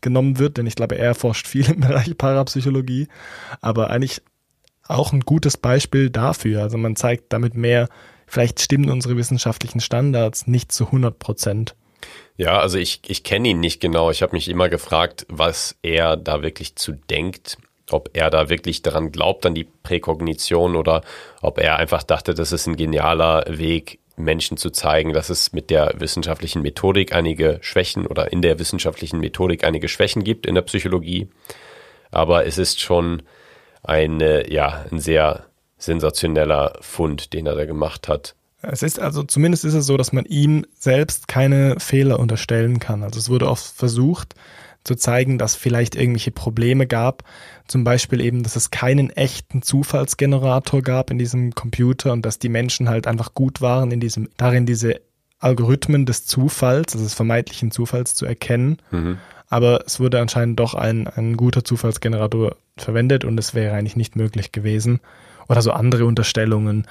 A: genommen wird, denn ich glaube, er forscht viel im Bereich Parapsychologie, aber eigentlich auch ein gutes Beispiel dafür. Also man zeigt damit mehr, vielleicht stimmen unsere wissenschaftlichen Standards nicht zu 100 Prozent.
B: Ja, also ich, ich kenne ihn nicht genau. Ich habe mich immer gefragt, was er da wirklich zu denkt. Ob er da wirklich daran glaubt, an die Präkognition oder ob er einfach dachte, das ist ein genialer Weg, Menschen zu zeigen, dass es mit der wissenschaftlichen Methodik einige Schwächen oder in der wissenschaftlichen Methodik einige Schwächen gibt in der Psychologie. Aber es ist schon eine, ja, ein sehr sensationeller Fund, den er da gemacht hat.
A: Es ist also, zumindest ist es so, dass man ihm selbst keine Fehler unterstellen kann. Also es wurde oft versucht, zu zeigen, dass vielleicht irgendwelche Probleme gab. Zum Beispiel eben, dass es keinen echten Zufallsgenerator gab in diesem Computer und dass die Menschen halt einfach gut waren in diesem, darin diese Algorithmen des Zufalls, also des vermeintlichen Zufalls zu erkennen. Mhm. Aber es wurde anscheinend doch ein, ein guter Zufallsgenerator verwendet und es wäre eigentlich nicht möglich gewesen. Oder so andere Unterstellungen,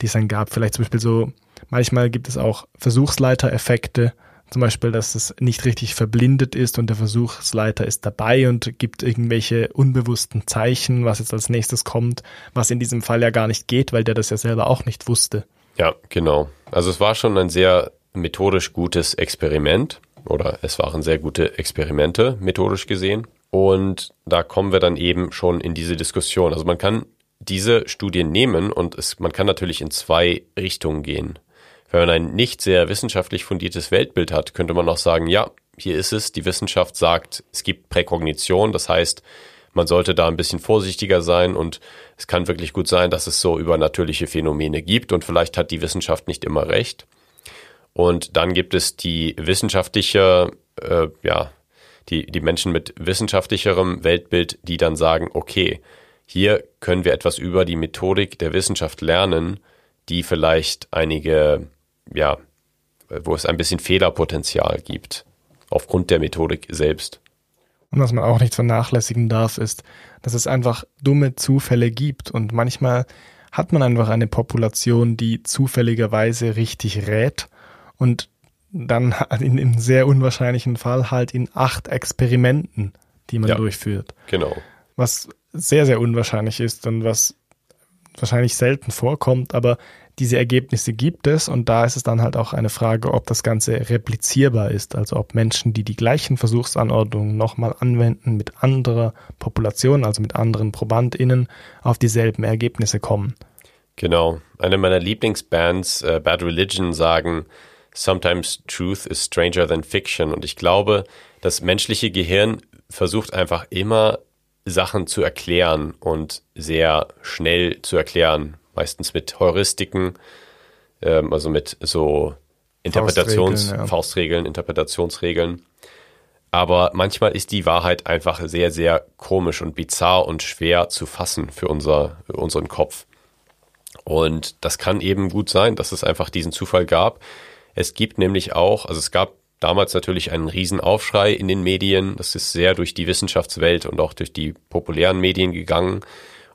A: die es dann gab. Vielleicht zum Beispiel so, manchmal gibt es auch Versuchsleitereffekte, Zum Beispiel, dass es nicht richtig verblindet ist und der Versuchsleiter ist dabei und gibt irgendwelche unbewussten Zeichen, was jetzt als nächstes kommt, was in diesem Fall ja gar nicht geht, weil der das ja selber auch nicht wusste.
B: Ja, genau. Also es war schon ein sehr methodisch gutes Experiment oder es waren sehr gute Experimente, methodisch gesehen. Und da kommen wir dann eben schon in diese Diskussion. Also man kann diese Studien nehmen und es, man kann natürlich in zwei Richtungen gehen. Wenn man ein nicht sehr wissenschaftlich fundiertes Weltbild hat, könnte man auch sagen, ja, hier ist es, die Wissenschaft sagt, es gibt Präkognition, das heißt, man sollte da ein bisschen vorsichtiger sein und es kann wirklich gut sein, dass es so übernatürliche Phänomene gibt und vielleicht hat die Wissenschaft nicht immer recht. Und dann gibt es die wissenschaftliche, äh, ja, die, die Menschen mit wissenschaftlicherem Weltbild, die dann sagen, okay, hier können wir etwas über die Methodik der Wissenschaft lernen, die vielleicht einige, ja, wo es ein bisschen Fehlerpotenzial gibt, aufgrund der Methodik selbst.
A: Und was man auch nicht vernachlässigen darf, ist, dass es einfach dumme Zufälle gibt und manchmal hat man einfach eine Population, die zufälligerweise richtig rät und dann in einem sehr unwahrscheinlichen Fall halt in acht Experimenten, die man ja, durchführt.
B: Genau.
A: Was sehr, sehr unwahrscheinlich ist und was wahrscheinlich selten vorkommt, aber diese Ergebnisse gibt es und da ist es dann halt auch eine Frage, ob das Ganze replizierbar ist, also ob Menschen, die die gleichen Versuchsanordnungen nochmal anwenden mit anderer Population, also mit anderen ProbandInnen, auf dieselben Ergebnisse kommen.
B: Genau. Eine meiner Lieblingsbands, äh, Bad Religion, sagen, Sometimes Truth is stranger than fiction. Und ich glaube, das menschliche Gehirn versucht einfach immer Sachen zu erklären und sehr schnell zu erklären. Meistens mit Heuristiken, ähm, also mit so Interpretations, Faustregeln, ja. Faustregeln, Interpretationsregeln. Aber manchmal ist die Wahrheit einfach sehr, sehr komisch und bizarr und schwer zu fassen für, unser, für unseren Kopf. Und das kann eben gut sein, dass es einfach diesen Zufall gab, es gibt nämlich auch, also es gab damals natürlich einen Riesenaufschrei in den Medien. Das ist sehr durch die Wissenschaftswelt und auch durch die populären Medien gegangen.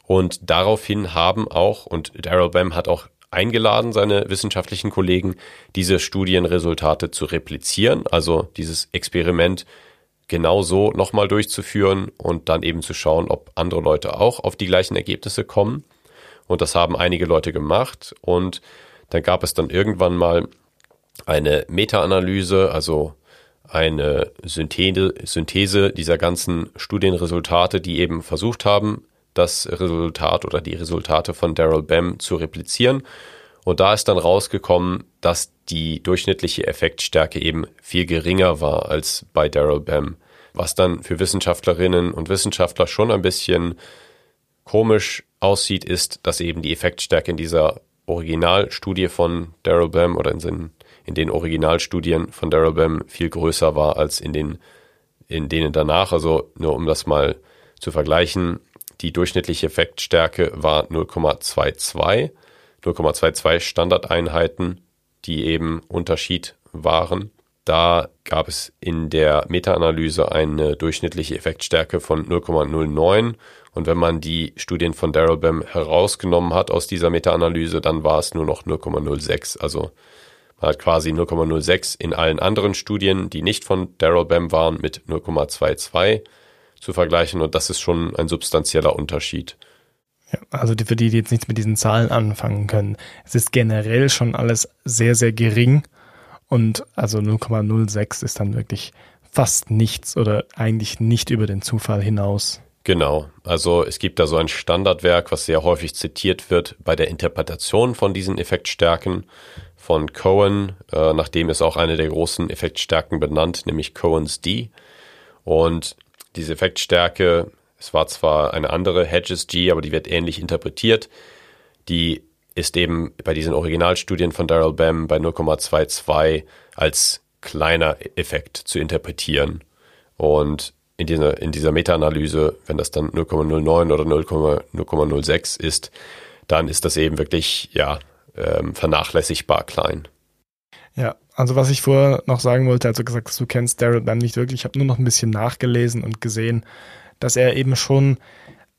B: Und daraufhin haben auch, und Daryl Bam hat auch eingeladen, seine wissenschaftlichen Kollegen, diese Studienresultate zu replizieren, also dieses Experiment genau so nochmal durchzuführen und dann eben zu schauen, ob andere Leute auch auf die gleichen Ergebnisse kommen. Und das haben einige Leute gemacht. Und dann gab es dann irgendwann mal eine Meta-Analyse, also eine Synthese, Synthese dieser ganzen Studienresultate, die eben versucht haben, das Resultat oder die Resultate von Daryl Bem zu replizieren. Und da ist dann rausgekommen, dass die durchschnittliche Effektstärke eben viel geringer war als bei Daryl Bem. Was dann für Wissenschaftlerinnen und Wissenschaftler schon ein bisschen komisch aussieht, ist, dass eben die Effektstärke in dieser Originalstudie von Daryl Bem oder in in den Originalstudien von Daryl Bem viel größer war als in den in denen danach. Also nur um das mal zu vergleichen, die durchschnittliche Effektstärke war 0,22, 0,22 Standardeinheiten, die eben Unterschied waren. Da gab es in der Meta-Analyse eine durchschnittliche Effektstärke von 0,09 und wenn man die Studien von Daryl Bem herausgenommen hat aus dieser Meta-Analyse, dann war es nur noch 0,06. Also man hat quasi 0,06 in allen anderen Studien, die nicht von Daryl Bam waren, mit 0,22 zu vergleichen und das ist schon ein substanzieller Unterschied.
A: Ja, also für die, die jetzt nichts mit diesen Zahlen anfangen können. Es ist generell schon alles sehr, sehr gering und also 0,06 ist dann wirklich fast nichts oder eigentlich nicht über den Zufall hinaus.
B: Genau, also es gibt da so ein Standardwerk, was sehr häufig zitiert wird bei der Interpretation von diesen Effektstärken von Cohen, äh, nachdem ist auch eine der großen Effektstärken benannt, nämlich Cohen's D. Und diese Effektstärke, es war zwar eine andere Hedges G, aber die wird ähnlich interpretiert. Die ist eben bei diesen Originalstudien von Daryl Bam bei 0,22 als kleiner Effekt zu interpretieren. Und in dieser, in dieser Meta-Analyse, wenn das dann 0,09 oder 0,06 ist, dann ist das eben wirklich, ja, ähm, vernachlässigbar klein.
A: Ja, also was ich vorher noch sagen wollte, also gesagt, du kennst Daryl Bam nicht wirklich, ich habe nur noch ein bisschen nachgelesen und gesehen, dass er eben schon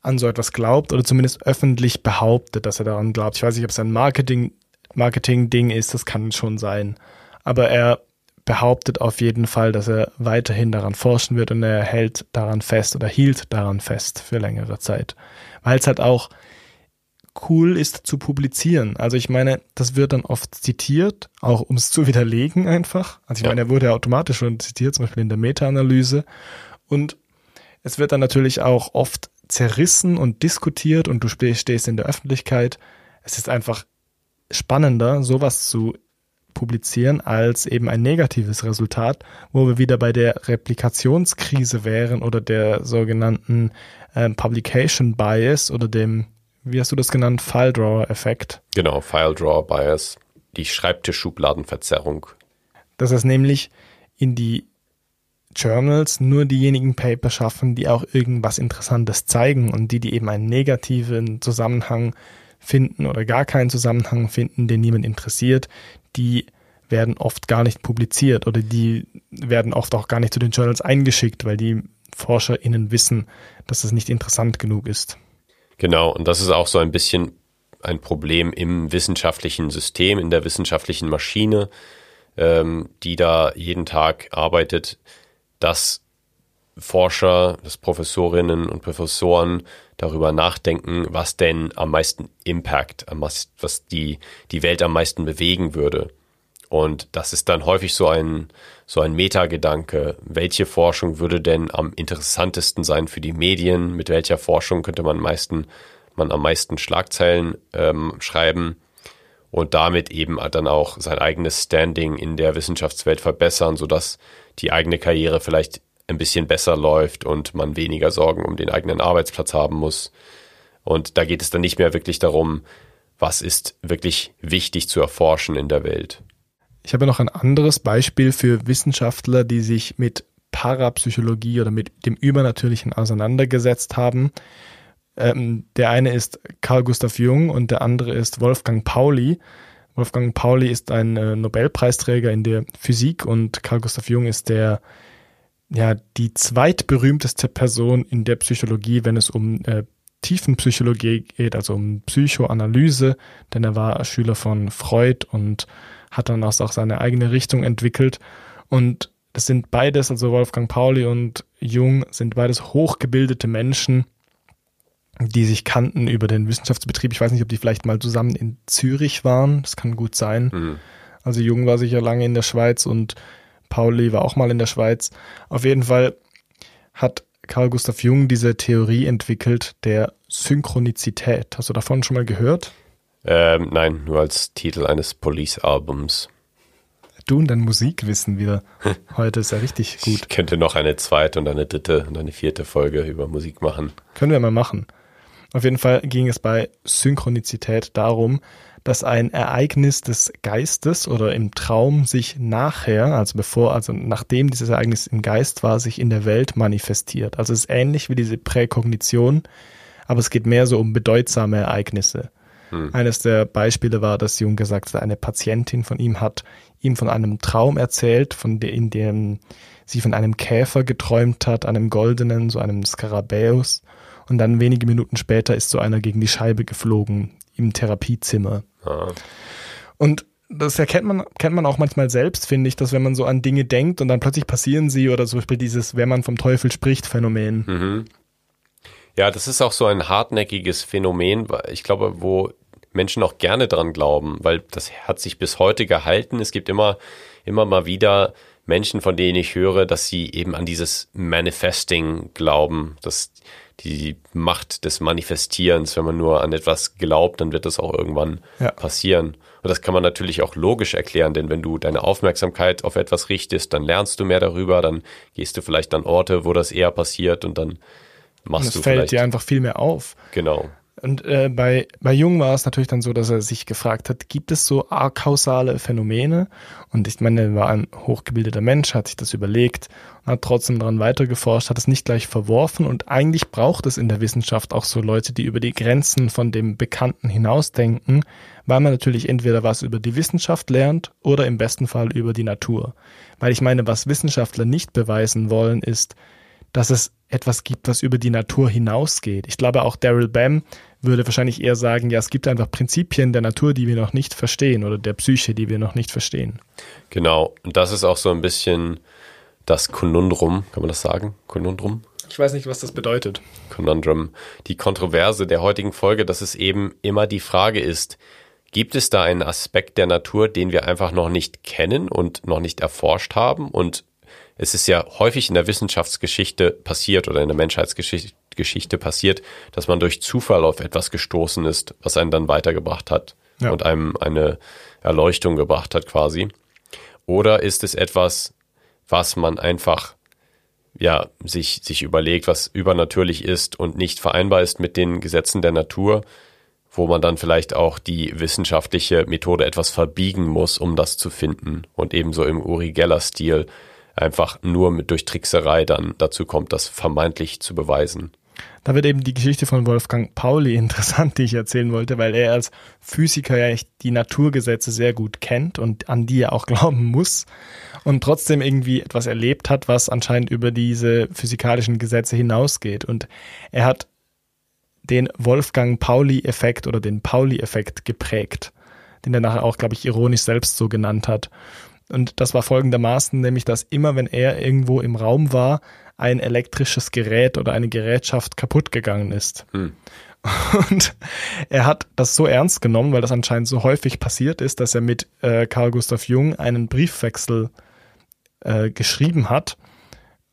A: an so etwas glaubt oder zumindest öffentlich behauptet, dass er daran glaubt. Ich weiß nicht, ob es ein Marketing, Marketing-Ding ist, das kann schon sein. Aber er behauptet auf jeden Fall, dass er weiterhin daran forschen wird und er hält daran fest oder hielt daran fest für längere Zeit. Weil es halt auch cool ist zu publizieren. Also ich meine, das wird dann oft zitiert, auch um es zu widerlegen einfach. Also ich ja. meine, er wurde ja automatisch schon zitiert, zum Beispiel in der Meta-Analyse. Und es wird dann natürlich auch oft zerrissen und diskutiert und du stehst in der Öffentlichkeit. Es ist einfach spannender, sowas zu publizieren als eben ein negatives Resultat, wo wir wieder bei der Replikationskrise wären oder der sogenannten äh, Publication Bias oder dem, wie hast du das genannt, File Drawer Effekt.
B: Genau, File Drawer Bias, die Schreibtischschubladenverzerrung.
A: Dass es nämlich in die Journals nur diejenigen Paper schaffen, die auch irgendwas Interessantes zeigen und die, die eben einen negativen Zusammenhang finden oder gar keinen Zusammenhang finden, den niemand interessiert, die werden oft gar nicht publiziert oder die werden oft auch gar nicht zu den Journals eingeschickt, weil die ForscherInnen wissen, dass es nicht interessant genug ist.
B: Genau, und das ist auch so ein bisschen ein Problem im wissenschaftlichen System, in der wissenschaftlichen Maschine, ähm, die da jeden Tag arbeitet, dass Forscher, dass Professorinnen und Professoren darüber nachdenken, was denn am meisten Impact, was die, die Welt am meisten bewegen würde. Und das ist dann häufig so ein, so ein Metagedanke. Welche Forschung würde denn am interessantesten sein für die Medien? Mit welcher Forschung könnte man, meisten, man am meisten Schlagzeilen ähm, schreiben? Und damit eben dann auch sein eigenes Standing in der Wissenschaftswelt verbessern, sodass die eigene Karriere vielleicht ein bisschen besser läuft und man weniger Sorgen um den eigenen Arbeitsplatz haben muss. Und da geht es dann nicht mehr wirklich darum, was ist wirklich wichtig zu erforschen in der Welt.
A: Ich habe noch ein anderes Beispiel für Wissenschaftler, die sich mit Parapsychologie oder mit dem Übernatürlichen auseinandergesetzt haben. Ähm, der eine ist Carl Gustav Jung und der andere ist Wolfgang Pauli. Wolfgang Pauli ist ein äh, Nobelpreisträger in der Physik und Carl Gustav Jung ist der ja die zweitberühmteste Person in der Psychologie, wenn es um äh, Tiefenpsychologie geht, also um Psychoanalyse, denn er war Schüler von Freud und hat dann auch seine eigene Richtung entwickelt. Und das sind beides, also Wolfgang Pauli und Jung, sind beides hochgebildete Menschen, die sich kannten über den Wissenschaftsbetrieb. Ich weiß nicht, ob die vielleicht mal zusammen in Zürich waren. Das kann gut sein. Mhm. Also Jung war sicher lange in der Schweiz und Pauli war auch mal in der Schweiz. Auf jeden Fall hat Carl Gustav Jung diese Theorie entwickelt der Synchronizität. Hast du davon schon mal gehört?
B: Ähm, nein, nur als Titel eines Police-Albums.
A: Du und dein Musikwissen wieder. Heute ist ja richtig gut.
B: Ich könnte noch eine zweite und eine dritte und eine vierte Folge über Musik machen.
A: Können wir mal machen. Auf jeden Fall ging es bei Synchronizität darum, dass ein Ereignis des Geistes oder im Traum sich nachher, also bevor, also nachdem dieses Ereignis im Geist war, sich in der Welt manifestiert. Also es ist ähnlich wie diese Präkognition, aber es geht mehr so um bedeutsame Ereignisse. Hm. Eines der Beispiele war, dass Jung gesagt hat, eine Patientin von ihm hat ihm von einem Traum erzählt, von der, in dem sie von einem Käfer geträumt hat, einem goldenen, so einem Skarabäus. Und dann wenige Minuten später ist so einer gegen die Scheibe geflogen im Therapiezimmer. Ah. Und das erkennt man, kennt man auch manchmal selbst, finde ich, dass wenn man so an Dinge denkt und dann plötzlich passieren sie oder zum Beispiel dieses, wenn man vom Teufel spricht, Phänomen. Mhm.
B: Ja, das ist auch so ein hartnäckiges Phänomen, ich glaube, wo Menschen auch gerne dran glauben, weil das hat sich bis heute gehalten. Es gibt immer, immer mal wieder Menschen, von denen ich höre, dass sie eben an dieses Manifesting glauben, dass die Macht des Manifestierens. Wenn man nur an etwas glaubt, dann wird das auch irgendwann ja. passieren. Und das kann man natürlich auch logisch erklären, denn wenn du deine Aufmerksamkeit auf etwas richtest, dann lernst du mehr darüber, dann gehst du vielleicht an Orte, wo das eher passiert und dann machst und
A: du fällt dir einfach viel mehr auf.
B: Genau.
A: Und äh, bei, bei Jung war es natürlich dann so, dass er sich gefragt hat, gibt es so akausale Phänomene? Und ich meine, er war ein hochgebildeter Mensch, hat sich das überlegt und hat trotzdem daran weitergeforscht, hat es nicht gleich verworfen. Und eigentlich braucht es in der Wissenschaft auch so Leute, die über die Grenzen von dem Bekannten hinausdenken, weil man natürlich entweder was über die Wissenschaft lernt oder im besten Fall über die Natur. Weil ich meine, was Wissenschaftler nicht beweisen wollen, ist, dass es etwas gibt, was über die Natur hinausgeht. Ich glaube, auch Daryl Bam würde wahrscheinlich eher sagen, ja, es gibt einfach Prinzipien der Natur, die wir noch nicht verstehen oder der Psyche, die wir noch nicht verstehen.
B: Genau, und das ist auch so ein bisschen das Konundrum, kann man das sagen? Konundrum?
A: Ich weiß nicht, was das bedeutet.
B: Conundrum. Die Kontroverse der heutigen Folge, dass es eben immer die Frage ist, gibt es da einen Aspekt der Natur, den wir einfach noch nicht kennen und noch nicht erforscht haben? Und es ist ja häufig in der Wissenschaftsgeschichte passiert oder in der Menschheitsgeschichte passiert, dass man durch Zufall auf etwas gestoßen ist, was einen dann weitergebracht hat ja. und einem eine Erleuchtung gebracht hat quasi. Oder ist es etwas, was man einfach ja, sich, sich überlegt, was übernatürlich ist und nicht vereinbar ist mit den Gesetzen der Natur, wo man dann vielleicht auch die wissenschaftliche Methode etwas verbiegen muss, um das zu finden und ebenso im Uri Geller-Stil einfach nur mit durch Trickserei dann dazu kommt, das vermeintlich zu beweisen.
A: Da wird eben die Geschichte von Wolfgang Pauli interessant, die ich erzählen wollte, weil er als Physiker ja die Naturgesetze sehr gut kennt und an die er auch glauben muss und trotzdem irgendwie etwas erlebt hat, was anscheinend über diese physikalischen Gesetze hinausgeht. Und er hat den Wolfgang Pauli-Effekt oder den Pauli-Effekt geprägt, den er nachher auch, glaube ich, ironisch selbst so genannt hat. Und das war folgendermaßen, nämlich, dass immer, wenn er irgendwo im Raum war, ein elektrisches Gerät oder eine Gerätschaft kaputt gegangen ist. Hm. Und er hat das so ernst genommen, weil das anscheinend so häufig passiert ist, dass er mit äh, Carl Gustav Jung einen Briefwechsel äh, geschrieben hat,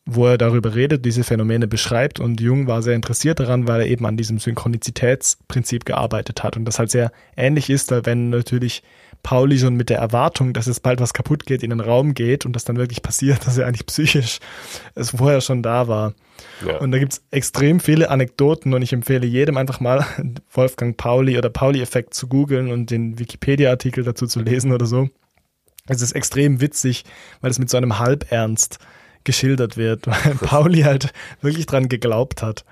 A: wo er darüber redet, diese Phänomene beschreibt. Und Jung war sehr interessiert daran, weil er eben an diesem Synchronizitätsprinzip gearbeitet hat. Und das halt sehr ähnlich ist, wenn natürlich Pauli schon mit der Erwartung, dass es bald was kaputt geht, in den Raum geht und das dann wirklich passiert, dass er eigentlich psychisch es vorher schon da war. Ja. Und da gibt's extrem viele Anekdoten und ich empfehle jedem einfach mal Wolfgang Pauli oder Pauli-Effekt zu googeln und den Wikipedia-Artikel dazu zu lesen oder so. Es ist extrem witzig, weil es mit so einem Halbernst geschildert wird, weil Pauli halt wirklich dran geglaubt hat.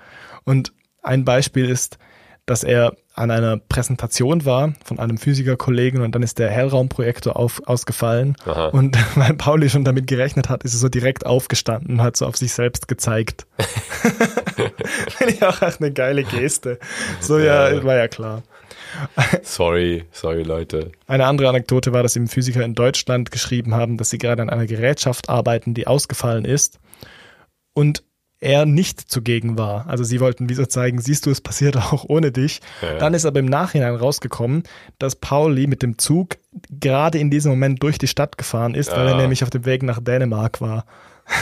A: Und ein Beispiel ist, dass er an einer Präsentation war von einem Physikerkollegen und dann ist der Hellraumprojektor auf, ausgefallen. Aha. Und weil Pauli schon damit gerechnet hat, ist er so direkt aufgestanden und hat so auf sich selbst gezeigt. Finde ich auch eine geile Geste. So, ja, ja, war ja klar.
B: Sorry, sorry Leute.
A: Eine andere Anekdote war, dass eben Physiker in Deutschland geschrieben haben, dass sie gerade an einer Gerätschaft arbeiten, die ausgefallen ist. Und er nicht zugegen war. Also sie wollten wie so zeigen, siehst du, es passiert auch ohne dich. Ja. Dann ist aber im Nachhinein rausgekommen, dass Pauli mit dem Zug gerade in diesem Moment durch die Stadt gefahren ist, ja. weil er nämlich auf dem Weg nach Dänemark war.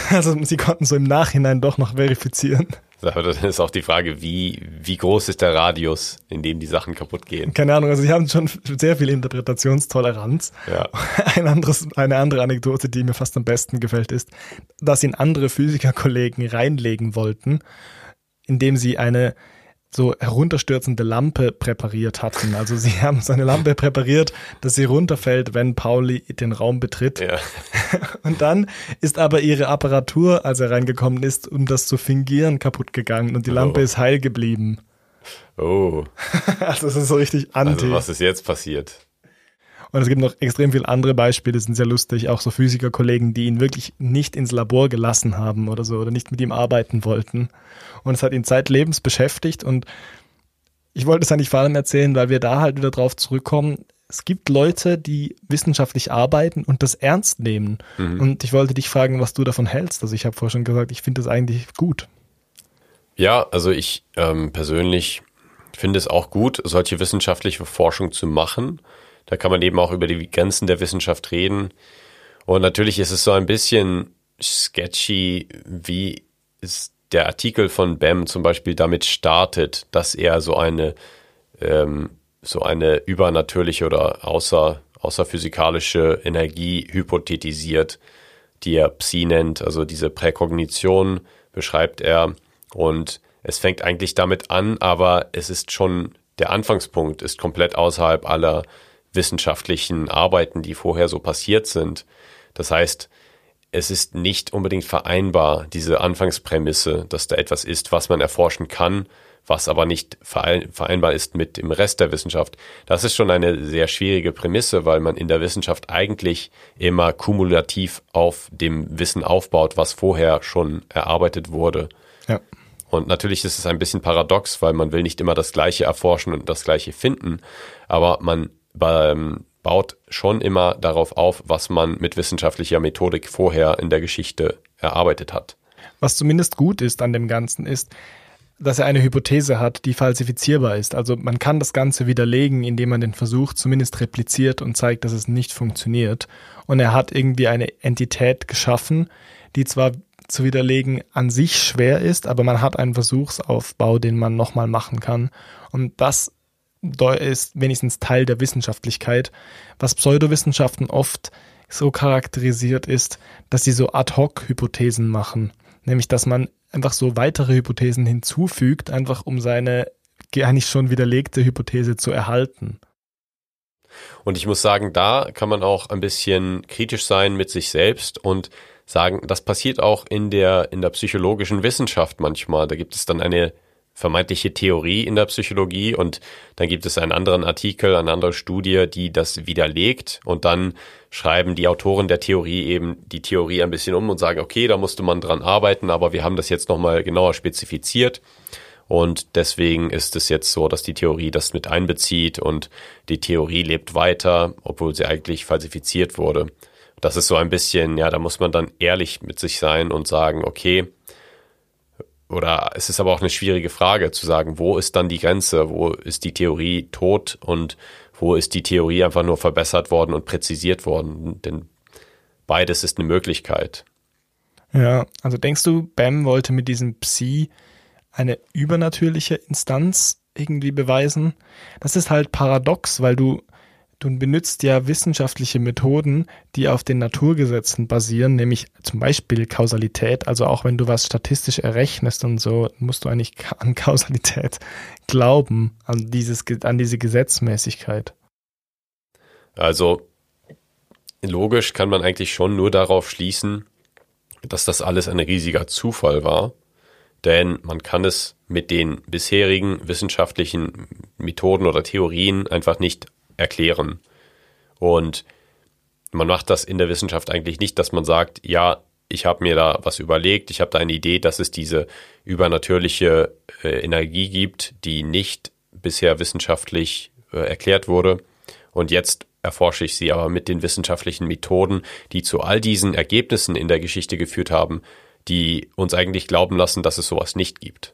A: Also sie konnten so im Nachhinein doch noch verifizieren.
B: Aber dann ist auch die Frage, wie, wie groß ist der Radius, in dem die Sachen kaputt gehen?
A: Keine Ahnung, also sie haben schon sehr viel Interpretationstoleranz. Ja. Ein anderes, eine andere Anekdote, die mir fast am besten gefällt, ist, dass ihn andere Physikerkollegen reinlegen wollten, indem sie eine so herunterstürzende Lampe präpariert hatten. Also sie haben so eine Lampe präpariert, dass sie runterfällt, wenn Pauli den Raum betritt. Ja. Und dann ist aber ihre Apparatur, als er reingekommen ist, um das zu fingieren, kaputt gegangen und die Lampe oh. ist heil geblieben.
B: Oh.
A: also das ist so richtig anti.
B: Also was ist jetzt passiert?
A: Und es gibt noch extrem viele andere Beispiele, sind sehr lustig. Auch so Physikerkollegen, die ihn wirklich nicht ins Labor gelassen haben oder so oder nicht mit ihm arbeiten wollten. Und es hat ihn zeitlebens beschäftigt und ich wollte es eigentlich vor allem erzählen, weil wir da halt wieder drauf zurückkommen. Es gibt Leute, die wissenschaftlich arbeiten und das ernst nehmen. Mhm. Und ich wollte dich fragen, was du davon hältst. Also ich habe vorher schon gesagt, ich finde das eigentlich gut.
B: Ja, also ich ähm, persönlich finde es auch gut, solche wissenschaftliche Forschung zu machen. Da kann man eben auch über die Grenzen der Wissenschaft reden. Und natürlich ist es so ein bisschen sketchy, wie ist der Artikel von Bam zum Beispiel damit startet, dass er so eine ähm, so eine übernatürliche oder außer, außerphysikalische Energie hypothetisiert, die er Psi nennt, also diese Präkognition beschreibt er und es fängt eigentlich damit an, aber es ist schon der Anfangspunkt ist komplett außerhalb aller wissenschaftlichen Arbeiten, die vorher so passiert sind. Das heißt, es ist nicht unbedingt vereinbar, diese Anfangsprämisse, dass da etwas ist, was man erforschen kann, was aber nicht vereinbar ist mit dem Rest der Wissenschaft. Das ist schon eine sehr schwierige Prämisse, weil man in der Wissenschaft eigentlich immer kumulativ auf dem Wissen aufbaut, was vorher schon erarbeitet wurde. Ja. Und natürlich ist es ein bisschen paradox, weil man will nicht immer das Gleiche erforschen und das Gleiche finden, aber man baut schon immer darauf auf, was man mit wissenschaftlicher Methodik vorher in der Geschichte erarbeitet hat.
A: Was zumindest gut ist an dem Ganzen ist, dass er eine Hypothese hat, die falsifizierbar ist. Also man kann das Ganze widerlegen, indem man den Versuch zumindest repliziert und zeigt, dass es nicht funktioniert. Und er hat irgendwie eine Entität geschaffen, die zwar zu widerlegen an sich schwer ist, aber man hat einen Versuchsaufbau, den man nochmal machen kann. Und das ist wenigstens Teil der Wissenschaftlichkeit, was Pseudowissenschaften oft so charakterisiert ist, dass sie so Ad-hoc-Hypothesen machen. Nämlich, dass man einfach so weitere Hypothesen hinzufügt, einfach um seine eigentlich schon widerlegte Hypothese zu erhalten.
B: Und ich muss sagen, da kann man auch ein bisschen kritisch sein mit sich selbst und sagen, das passiert auch in der, in der psychologischen Wissenschaft manchmal. Da gibt es dann eine vermeintliche Theorie in der Psychologie und dann gibt es einen anderen Artikel, eine andere Studie, die das widerlegt und dann schreiben die Autoren der Theorie eben die Theorie ein bisschen um und sagen, okay, da musste man dran arbeiten, aber wir haben das jetzt nochmal genauer spezifiziert und deswegen ist es jetzt so, dass die Theorie das mit einbezieht und die Theorie lebt weiter, obwohl sie eigentlich falsifiziert wurde. Das ist so ein bisschen, ja, da muss man dann ehrlich mit sich sein und sagen, okay, oder es ist aber auch eine schwierige Frage zu sagen, wo ist dann die Grenze, wo ist die Theorie tot und wo ist die Theorie einfach nur verbessert worden und präzisiert worden, denn beides ist eine Möglichkeit.
A: Ja, also denkst du, Bam wollte mit diesem Psi eine übernatürliche Instanz irgendwie beweisen? Das ist halt paradox, weil du Du benutzt ja wissenschaftliche Methoden, die auf den Naturgesetzen basieren, nämlich zum Beispiel Kausalität. Also auch wenn du was statistisch errechnest und so, musst du eigentlich an Kausalität glauben, an, dieses, an diese Gesetzmäßigkeit.
B: Also logisch kann man eigentlich schon nur darauf schließen, dass das alles ein riesiger Zufall war. Denn man kann es mit den bisherigen wissenschaftlichen Methoden oder Theorien einfach nicht erklären. Und man macht das in der Wissenschaft eigentlich nicht, dass man sagt, ja, ich habe mir da was überlegt, ich habe da eine Idee, dass es diese übernatürliche äh, Energie gibt, die nicht bisher wissenschaftlich äh, erklärt wurde. Und jetzt erforsche ich sie aber mit den wissenschaftlichen Methoden, die zu all diesen Ergebnissen in der Geschichte geführt haben, die uns eigentlich glauben lassen, dass es sowas nicht gibt.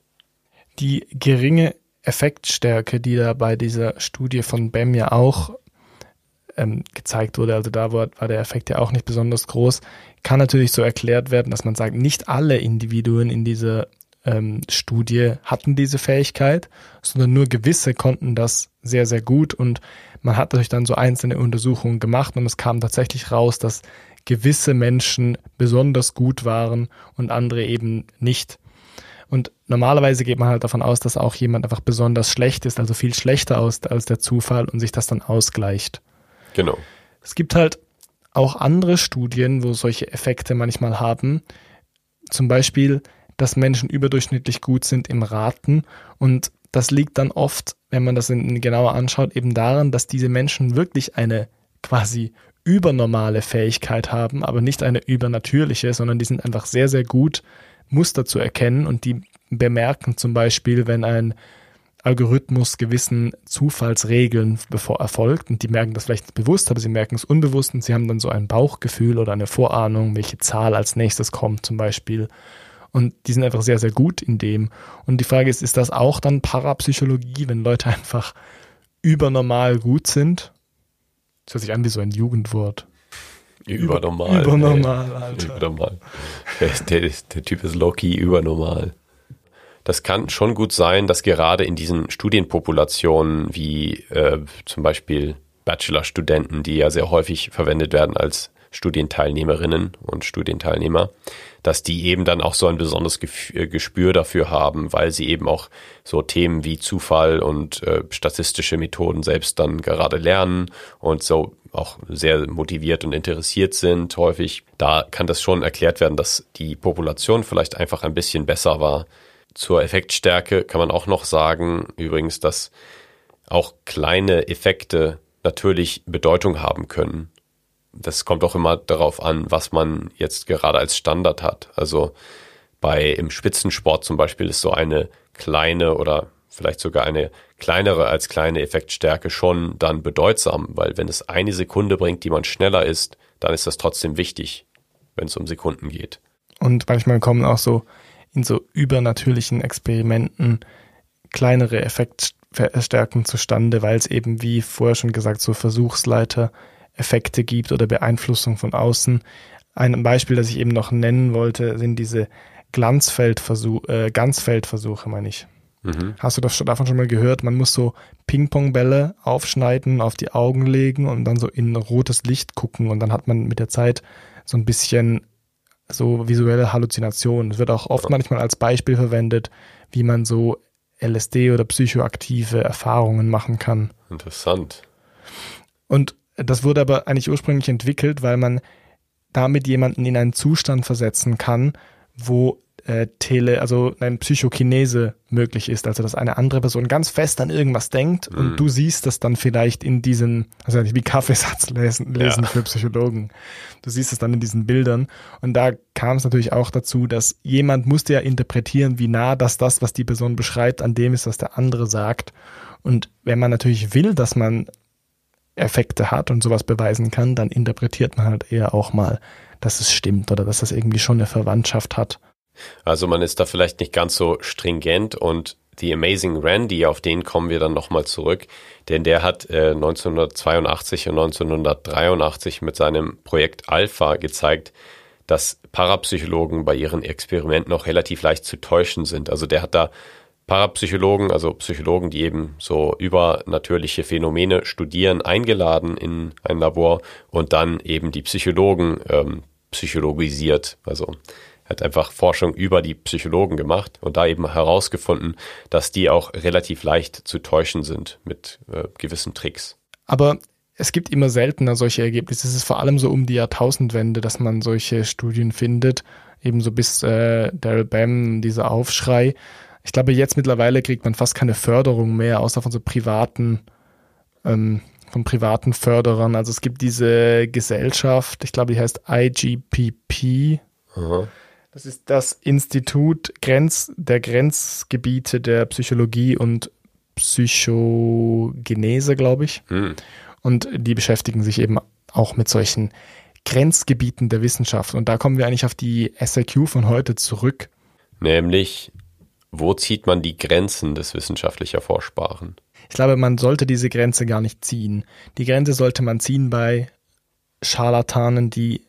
A: Die geringe Effektstärke, die da bei dieser Studie von BEM ja auch ähm, gezeigt wurde, also da war, war der Effekt ja auch nicht besonders groß, kann natürlich so erklärt werden, dass man sagt, nicht alle Individuen in dieser ähm, Studie hatten diese Fähigkeit, sondern nur gewisse konnten das sehr, sehr gut und man hat natürlich dann so einzelne Untersuchungen gemacht und es kam tatsächlich raus, dass gewisse Menschen besonders gut waren und andere eben nicht. Und normalerweise geht man halt davon aus, dass auch jemand einfach besonders schlecht ist, also viel schlechter aus als der Zufall und sich das dann ausgleicht.
B: Genau.
A: Es gibt halt auch andere Studien, wo solche Effekte manchmal haben. Zum Beispiel, dass Menschen überdurchschnittlich gut sind im Raten und das liegt dann oft, wenn man das genauer anschaut, eben daran, dass diese Menschen wirklich eine quasi übernormale Fähigkeit haben, aber nicht eine übernatürliche, sondern die sind einfach sehr, sehr gut Muster zu erkennen und die bemerken zum Beispiel, wenn ein Algorithmus gewissen Zufallsregeln bevor erfolgt und die merken das vielleicht bewusst, aber sie merken es unbewusst und sie haben dann so ein Bauchgefühl oder eine Vorahnung, welche Zahl als nächstes kommt zum Beispiel. Und die sind einfach sehr, sehr gut in dem. Und die Frage ist, ist das auch dann Parapsychologie, wenn Leute einfach übernormal gut sind? Das hört sich an wie so ein Jugendwort.
B: Übernormal.
A: Übernormal, Alter.
B: Übernormal. Der, der, der Typ ist Loki übernormal. Das kann schon gut sein, dass gerade in diesen Studienpopulationen wie äh, zum Beispiel Bachelorstudenten, die ja sehr häufig verwendet werden als Studienteilnehmerinnen und Studienteilnehmer, dass die eben dann auch so ein besonderes äh, Gespür dafür haben, weil sie eben auch so Themen wie Zufall und äh, statistische Methoden selbst dann gerade lernen und so auch sehr motiviert und interessiert sind häufig. Da kann das schon erklärt werden, dass die Population vielleicht einfach ein bisschen besser war. Zur Effektstärke kann man auch noch sagen, übrigens, dass auch kleine Effekte natürlich Bedeutung haben können das kommt auch immer darauf an, was man jetzt gerade als Standard hat. Also bei im Spitzensport zum Beispiel ist so eine kleine oder vielleicht sogar eine kleinere als kleine Effektstärke schon dann bedeutsam, weil wenn es eine Sekunde bringt, die man schneller ist, dann ist das trotzdem wichtig, wenn es um Sekunden geht.
A: Und manchmal kommen auch so in so übernatürlichen Experimenten kleinere Effektstärken zustande, weil es eben, wie vorher schon gesagt, so Versuchsleiter-Effekte gibt oder Beeinflussung von außen. Ein Beispiel, das ich eben noch nennen wollte, sind diese Glanzfeldversuche, äh, Ganzfeldversuche, meine ich. Mhm. Hast du das davon schon mal gehört? Man muss so Ping-Pong-Bälle aufschneiden, auf die Augen legen und dann so in rotes Licht gucken und dann hat man mit der Zeit so ein bisschen so visuelle Halluzinationen. Es wird auch oft manchmal als Beispiel verwendet, wie man so LSD oder psychoaktive Erfahrungen machen kann.
B: Interessant.
A: Und das wurde aber eigentlich ursprünglich entwickelt, weil man damit jemanden in einen Zustand versetzen kann, wo äh, Tele, also ein Psychokinese möglich ist, also dass eine andere Person ganz fest an irgendwas denkt mhm. und du siehst das dann vielleicht in diesen, also wie Kaffeesatz lesen, lesen ja. für Psychologen. Du siehst es dann in diesen Bildern und da kam es natürlich auch dazu, dass jemand musste ja interpretieren, wie nah das das, was die Person beschreibt, an dem ist, was der andere sagt. Und wenn man natürlich will, dass man Effekte hat und sowas beweisen kann, dann interpretiert man halt eher auch mal, dass es stimmt oder dass das irgendwie schon eine Verwandtschaft hat.
B: Also man ist da vielleicht nicht ganz so stringent und The Amazing Randy, auf den kommen wir dann nochmal zurück, denn der hat äh, 1982 und 1983 mit seinem Projekt Alpha gezeigt, dass Parapsychologen bei ihren Experimenten auch relativ leicht zu täuschen sind. Also der hat da Parapsychologen, also Psychologen, die eben so übernatürliche Phänomene studieren, eingeladen in ein Labor und dann eben die Psychologen ähm, psychologisiert. Also hat einfach Forschung über die Psychologen gemacht und da eben herausgefunden, dass die auch relativ leicht zu täuschen sind mit äh, gewissen Tricks.
A: Aber es gibt immer seltener solche Ergebnisse. Es ist vor allem so um die Jahrtausendwende, dass man solche Studien findet. Ebenso bis äh, Daryl Bam, dieser Aufschrei. Ich glaube, jetzt mittlerweile kriegt man fast keine Förderung mehr, außer von so privaten, ähm, von privaten Förderern. Also es gibt diese Gesellschaft, ich glaube, die heißt IGPP. Aha. Das ist das Institut Grenz, der Grenzgebiete der Psychologie und Psychogenese, glaube ich. Hm. Und die beschäftigen sich eben auch mit solchen Grenzgebieten der Wissenschaft. Und da kommen wir eigentlich auf die SAQ von heute zurück.
B: Nämlich, wo zieht man die Grenzen des wissenschaftlich Erforschbaren?
A: Ich glaube, man sollte diese Grenze gar nicht ziehen. Die Grenze sollte man ziehen bei Scharlatanen, die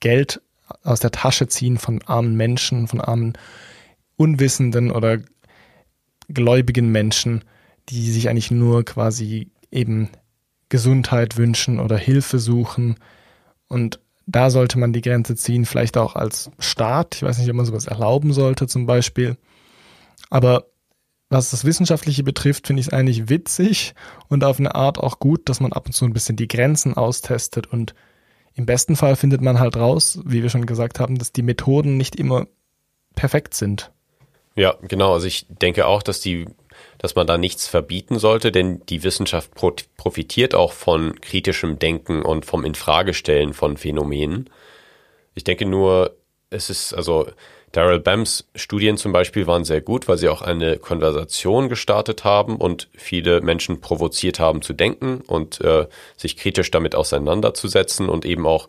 A: Geld aus der Tasche ziehen von armen Menschen, von armen unwissenden oder gläubigen Menschen, die sich eigentlich nur quasi eben Gesundheit wünschen oder Hilfe suchen. Und da sollte man die Grenze ziehen, vielleicht auch als Staat. Ich weiß nicht, ob man sowas erlauben sollte zum Beispiel. Aber was das Wissenschaftliche betrifft, finde ich es eigentlich witzig und auf eine Art auch gut, dass man ab und zu ein bisschen die Grenzen austestet und im besten Fall findet man halt raus, wie wir schon gesagt haben, dass die Methoden nicht immer perfekt sind.
B: Ja, genau. Also ich denke auch, dass die, dass man da nichts verbieten sollte, denn die Wissenschaft profitiert auch von kritischem Denken und vom Infragestellen von Phänomenen. Ich denke nur, es ist also Daryl Bams Studien zum Beispiel waren sehr gut, weil sie auch eine Konversation gestartet haben und viele Menschen provoziert haben zu denken und äh, sich kritisch damit auseinanderzusetzen und eben auch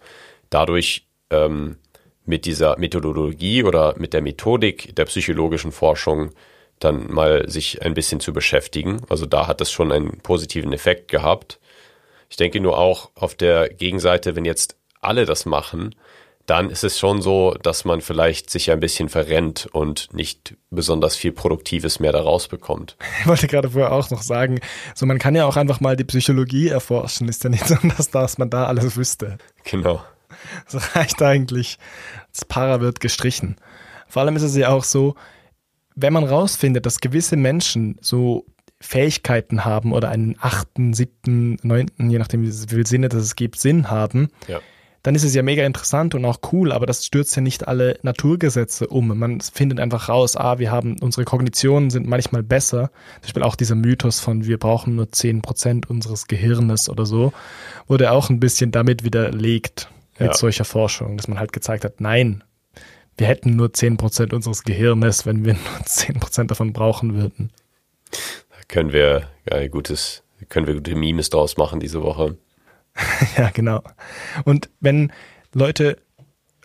B: dadurch ähm, mit dieser Methodologie oder mit der Methodik der psychologischen Forschung dann mal sich ein bisschen zu beschäftigen. Also da hat es schon einen positiven Effekt gehabt. Ich denke nur auch auf der Gegenseite, wenn jetzt alle das machen, dann ist es schon so, dass man vielleicht sich ein bisschen verrennt und nicht besonders viel Produktives mehr daraus bekommt.
A: Ich wollte gerade vorher auch noch sagen, so man kann ja auch einfach mal die Psychologie erforschen. Ist ja nicht so, dass, dass man da alles wüsste.
B: Genau.
A: Das reicht eigentlich. Das Para wird gestrichen. Vor allem ist es ja auch so, wenn man rausfindet, dass gewisse Menschen so Fähigkeiten haben oder einen achten, siebten, neunten, je nachdem wie viel Sinne das es gibt, Sinn haben, ja dann ist es ja mega interessant und auch cool, aber das stürzt ja nicht alle Naturgesetze um. Man findet einfach raus, ah, wir haben, unsere Kognitionen sind manchmal besser. Zum Beispiel auch dieser Mythos von, wir brauchen nur zehn Prozent unseres Gehirnes oder so, wurde auch ein bisschen damit widerlegt mit ja. solcher Forschung, dass man halt gezeigt hat, nein, wir hätten nur 10% unseres Gehirnes, wenn wir nur 10% davon brauchen würden.
B: Da können wir ja, gutes, können wir gute Memes draus machen diese Woche.
A: ja, genau. Und wenn Leute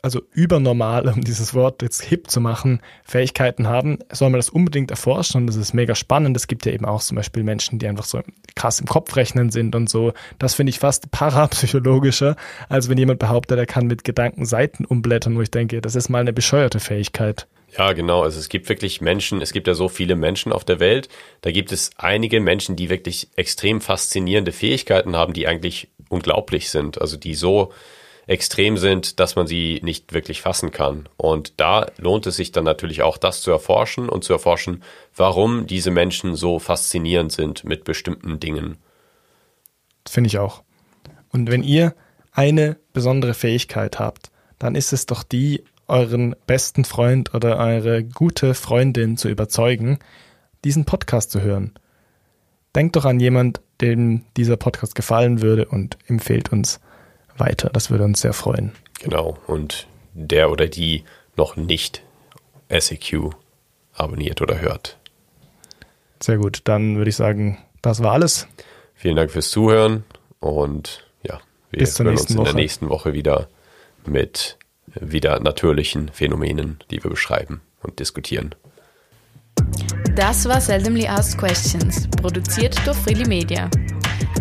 A: also übernormal, um dieses Wort jetzt hip zu machen, Fähigkeiten haben, soll man das unbedingt erforschen und das ist mega spannend. Es gibt ja eben auch zum Beispiel Menschen, die einfach so krass im Kopf rechnen sind und so. Das finde ich fast parapsychologischer, als wenn jemand behauptet, er kann mit Gedanken Seiten umblättern, wo ich denke, das ist mal eine bescheuerte Fähigkeit.
B: Ja, genau. Also es gibt wirklich Menschen, es gibt ja so viele Menschen auf der Welt. Da gibt es einige Menschen, die wirklich extrem faszinierende Fähigkeiten haben, die eigentlich unglaublich sind. Also die so extrem sind, dass man sie nicht wirklich fassen kann. Und da lohnt es sich dann natürlich auch, das zu erforschen und zu erforschen, warum diese Menschen so faszinierend sind mit bestimmten Dingen.
A: Finde ich auch. Und wenn ihr eine besondere Fähigkeit habt, dann ist es doch die, euren besten Freund oder eure gute Freundin zu überzeugen, diesen Podcast zu hören. Denkt doch an jemand, dem dieser Podcast gefallen würde und empfehlt uns weiter. Das würde uns sehr freuen.
B: Genau. Und der oder die noch nicht SEQ abonniert oder hört.
A: Sehr gut. Dann würde ich sagen, das war alles.
B: Vielen Dank fürs Zuhören und ja, wir
A: Bis
B: hören uns in der
A: Woche.
B: nächsten Woche wieder mit wieder natürlichen Phänomenen, die wir beschreiben und diskutieren.
C: Das war Seldomly Asked Questions, produziert durch Freely Media.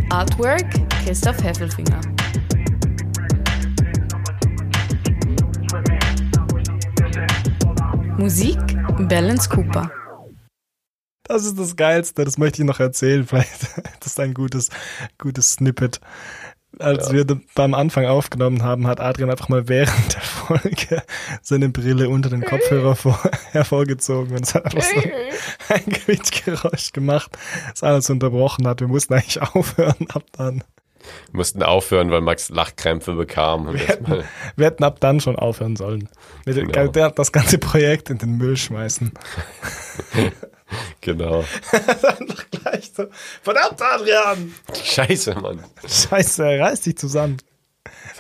C: Artwork Christoph Heffelfinger. Musik Balance Cooper.
A: Das ist das Geilste, das möchte ich noch erzählen. Vielleicht das ist ein gutes, gutes Snippet. Als
B: Ja.
A: wir beim Anfang aufgenommen haben, hat Adrian einfach mal während der Folge seine Brille unter den Kopfhörer vor, hervorgezogen und es hat einfach so ein Quietschgeräusch gemacht, das alles unterbrochen hat. Wir mussten eigentlich aufhören ab dann.
B: Wir mussten aufhören, weil Max Lachkrämpfe bekam.
A: Wir hätten, wir hätten ab dann schon aufhören sollen. Wir
B: Genau.
A: das ganze Projekt in den Müll schmeißen.
B: Genau.
A: einfach gleich so. Verdammt, Adrian!
B: Scheiße, Mann.
A: Scheiße, reiß dich zusammen.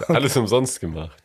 B: Alles umsonst gemacht.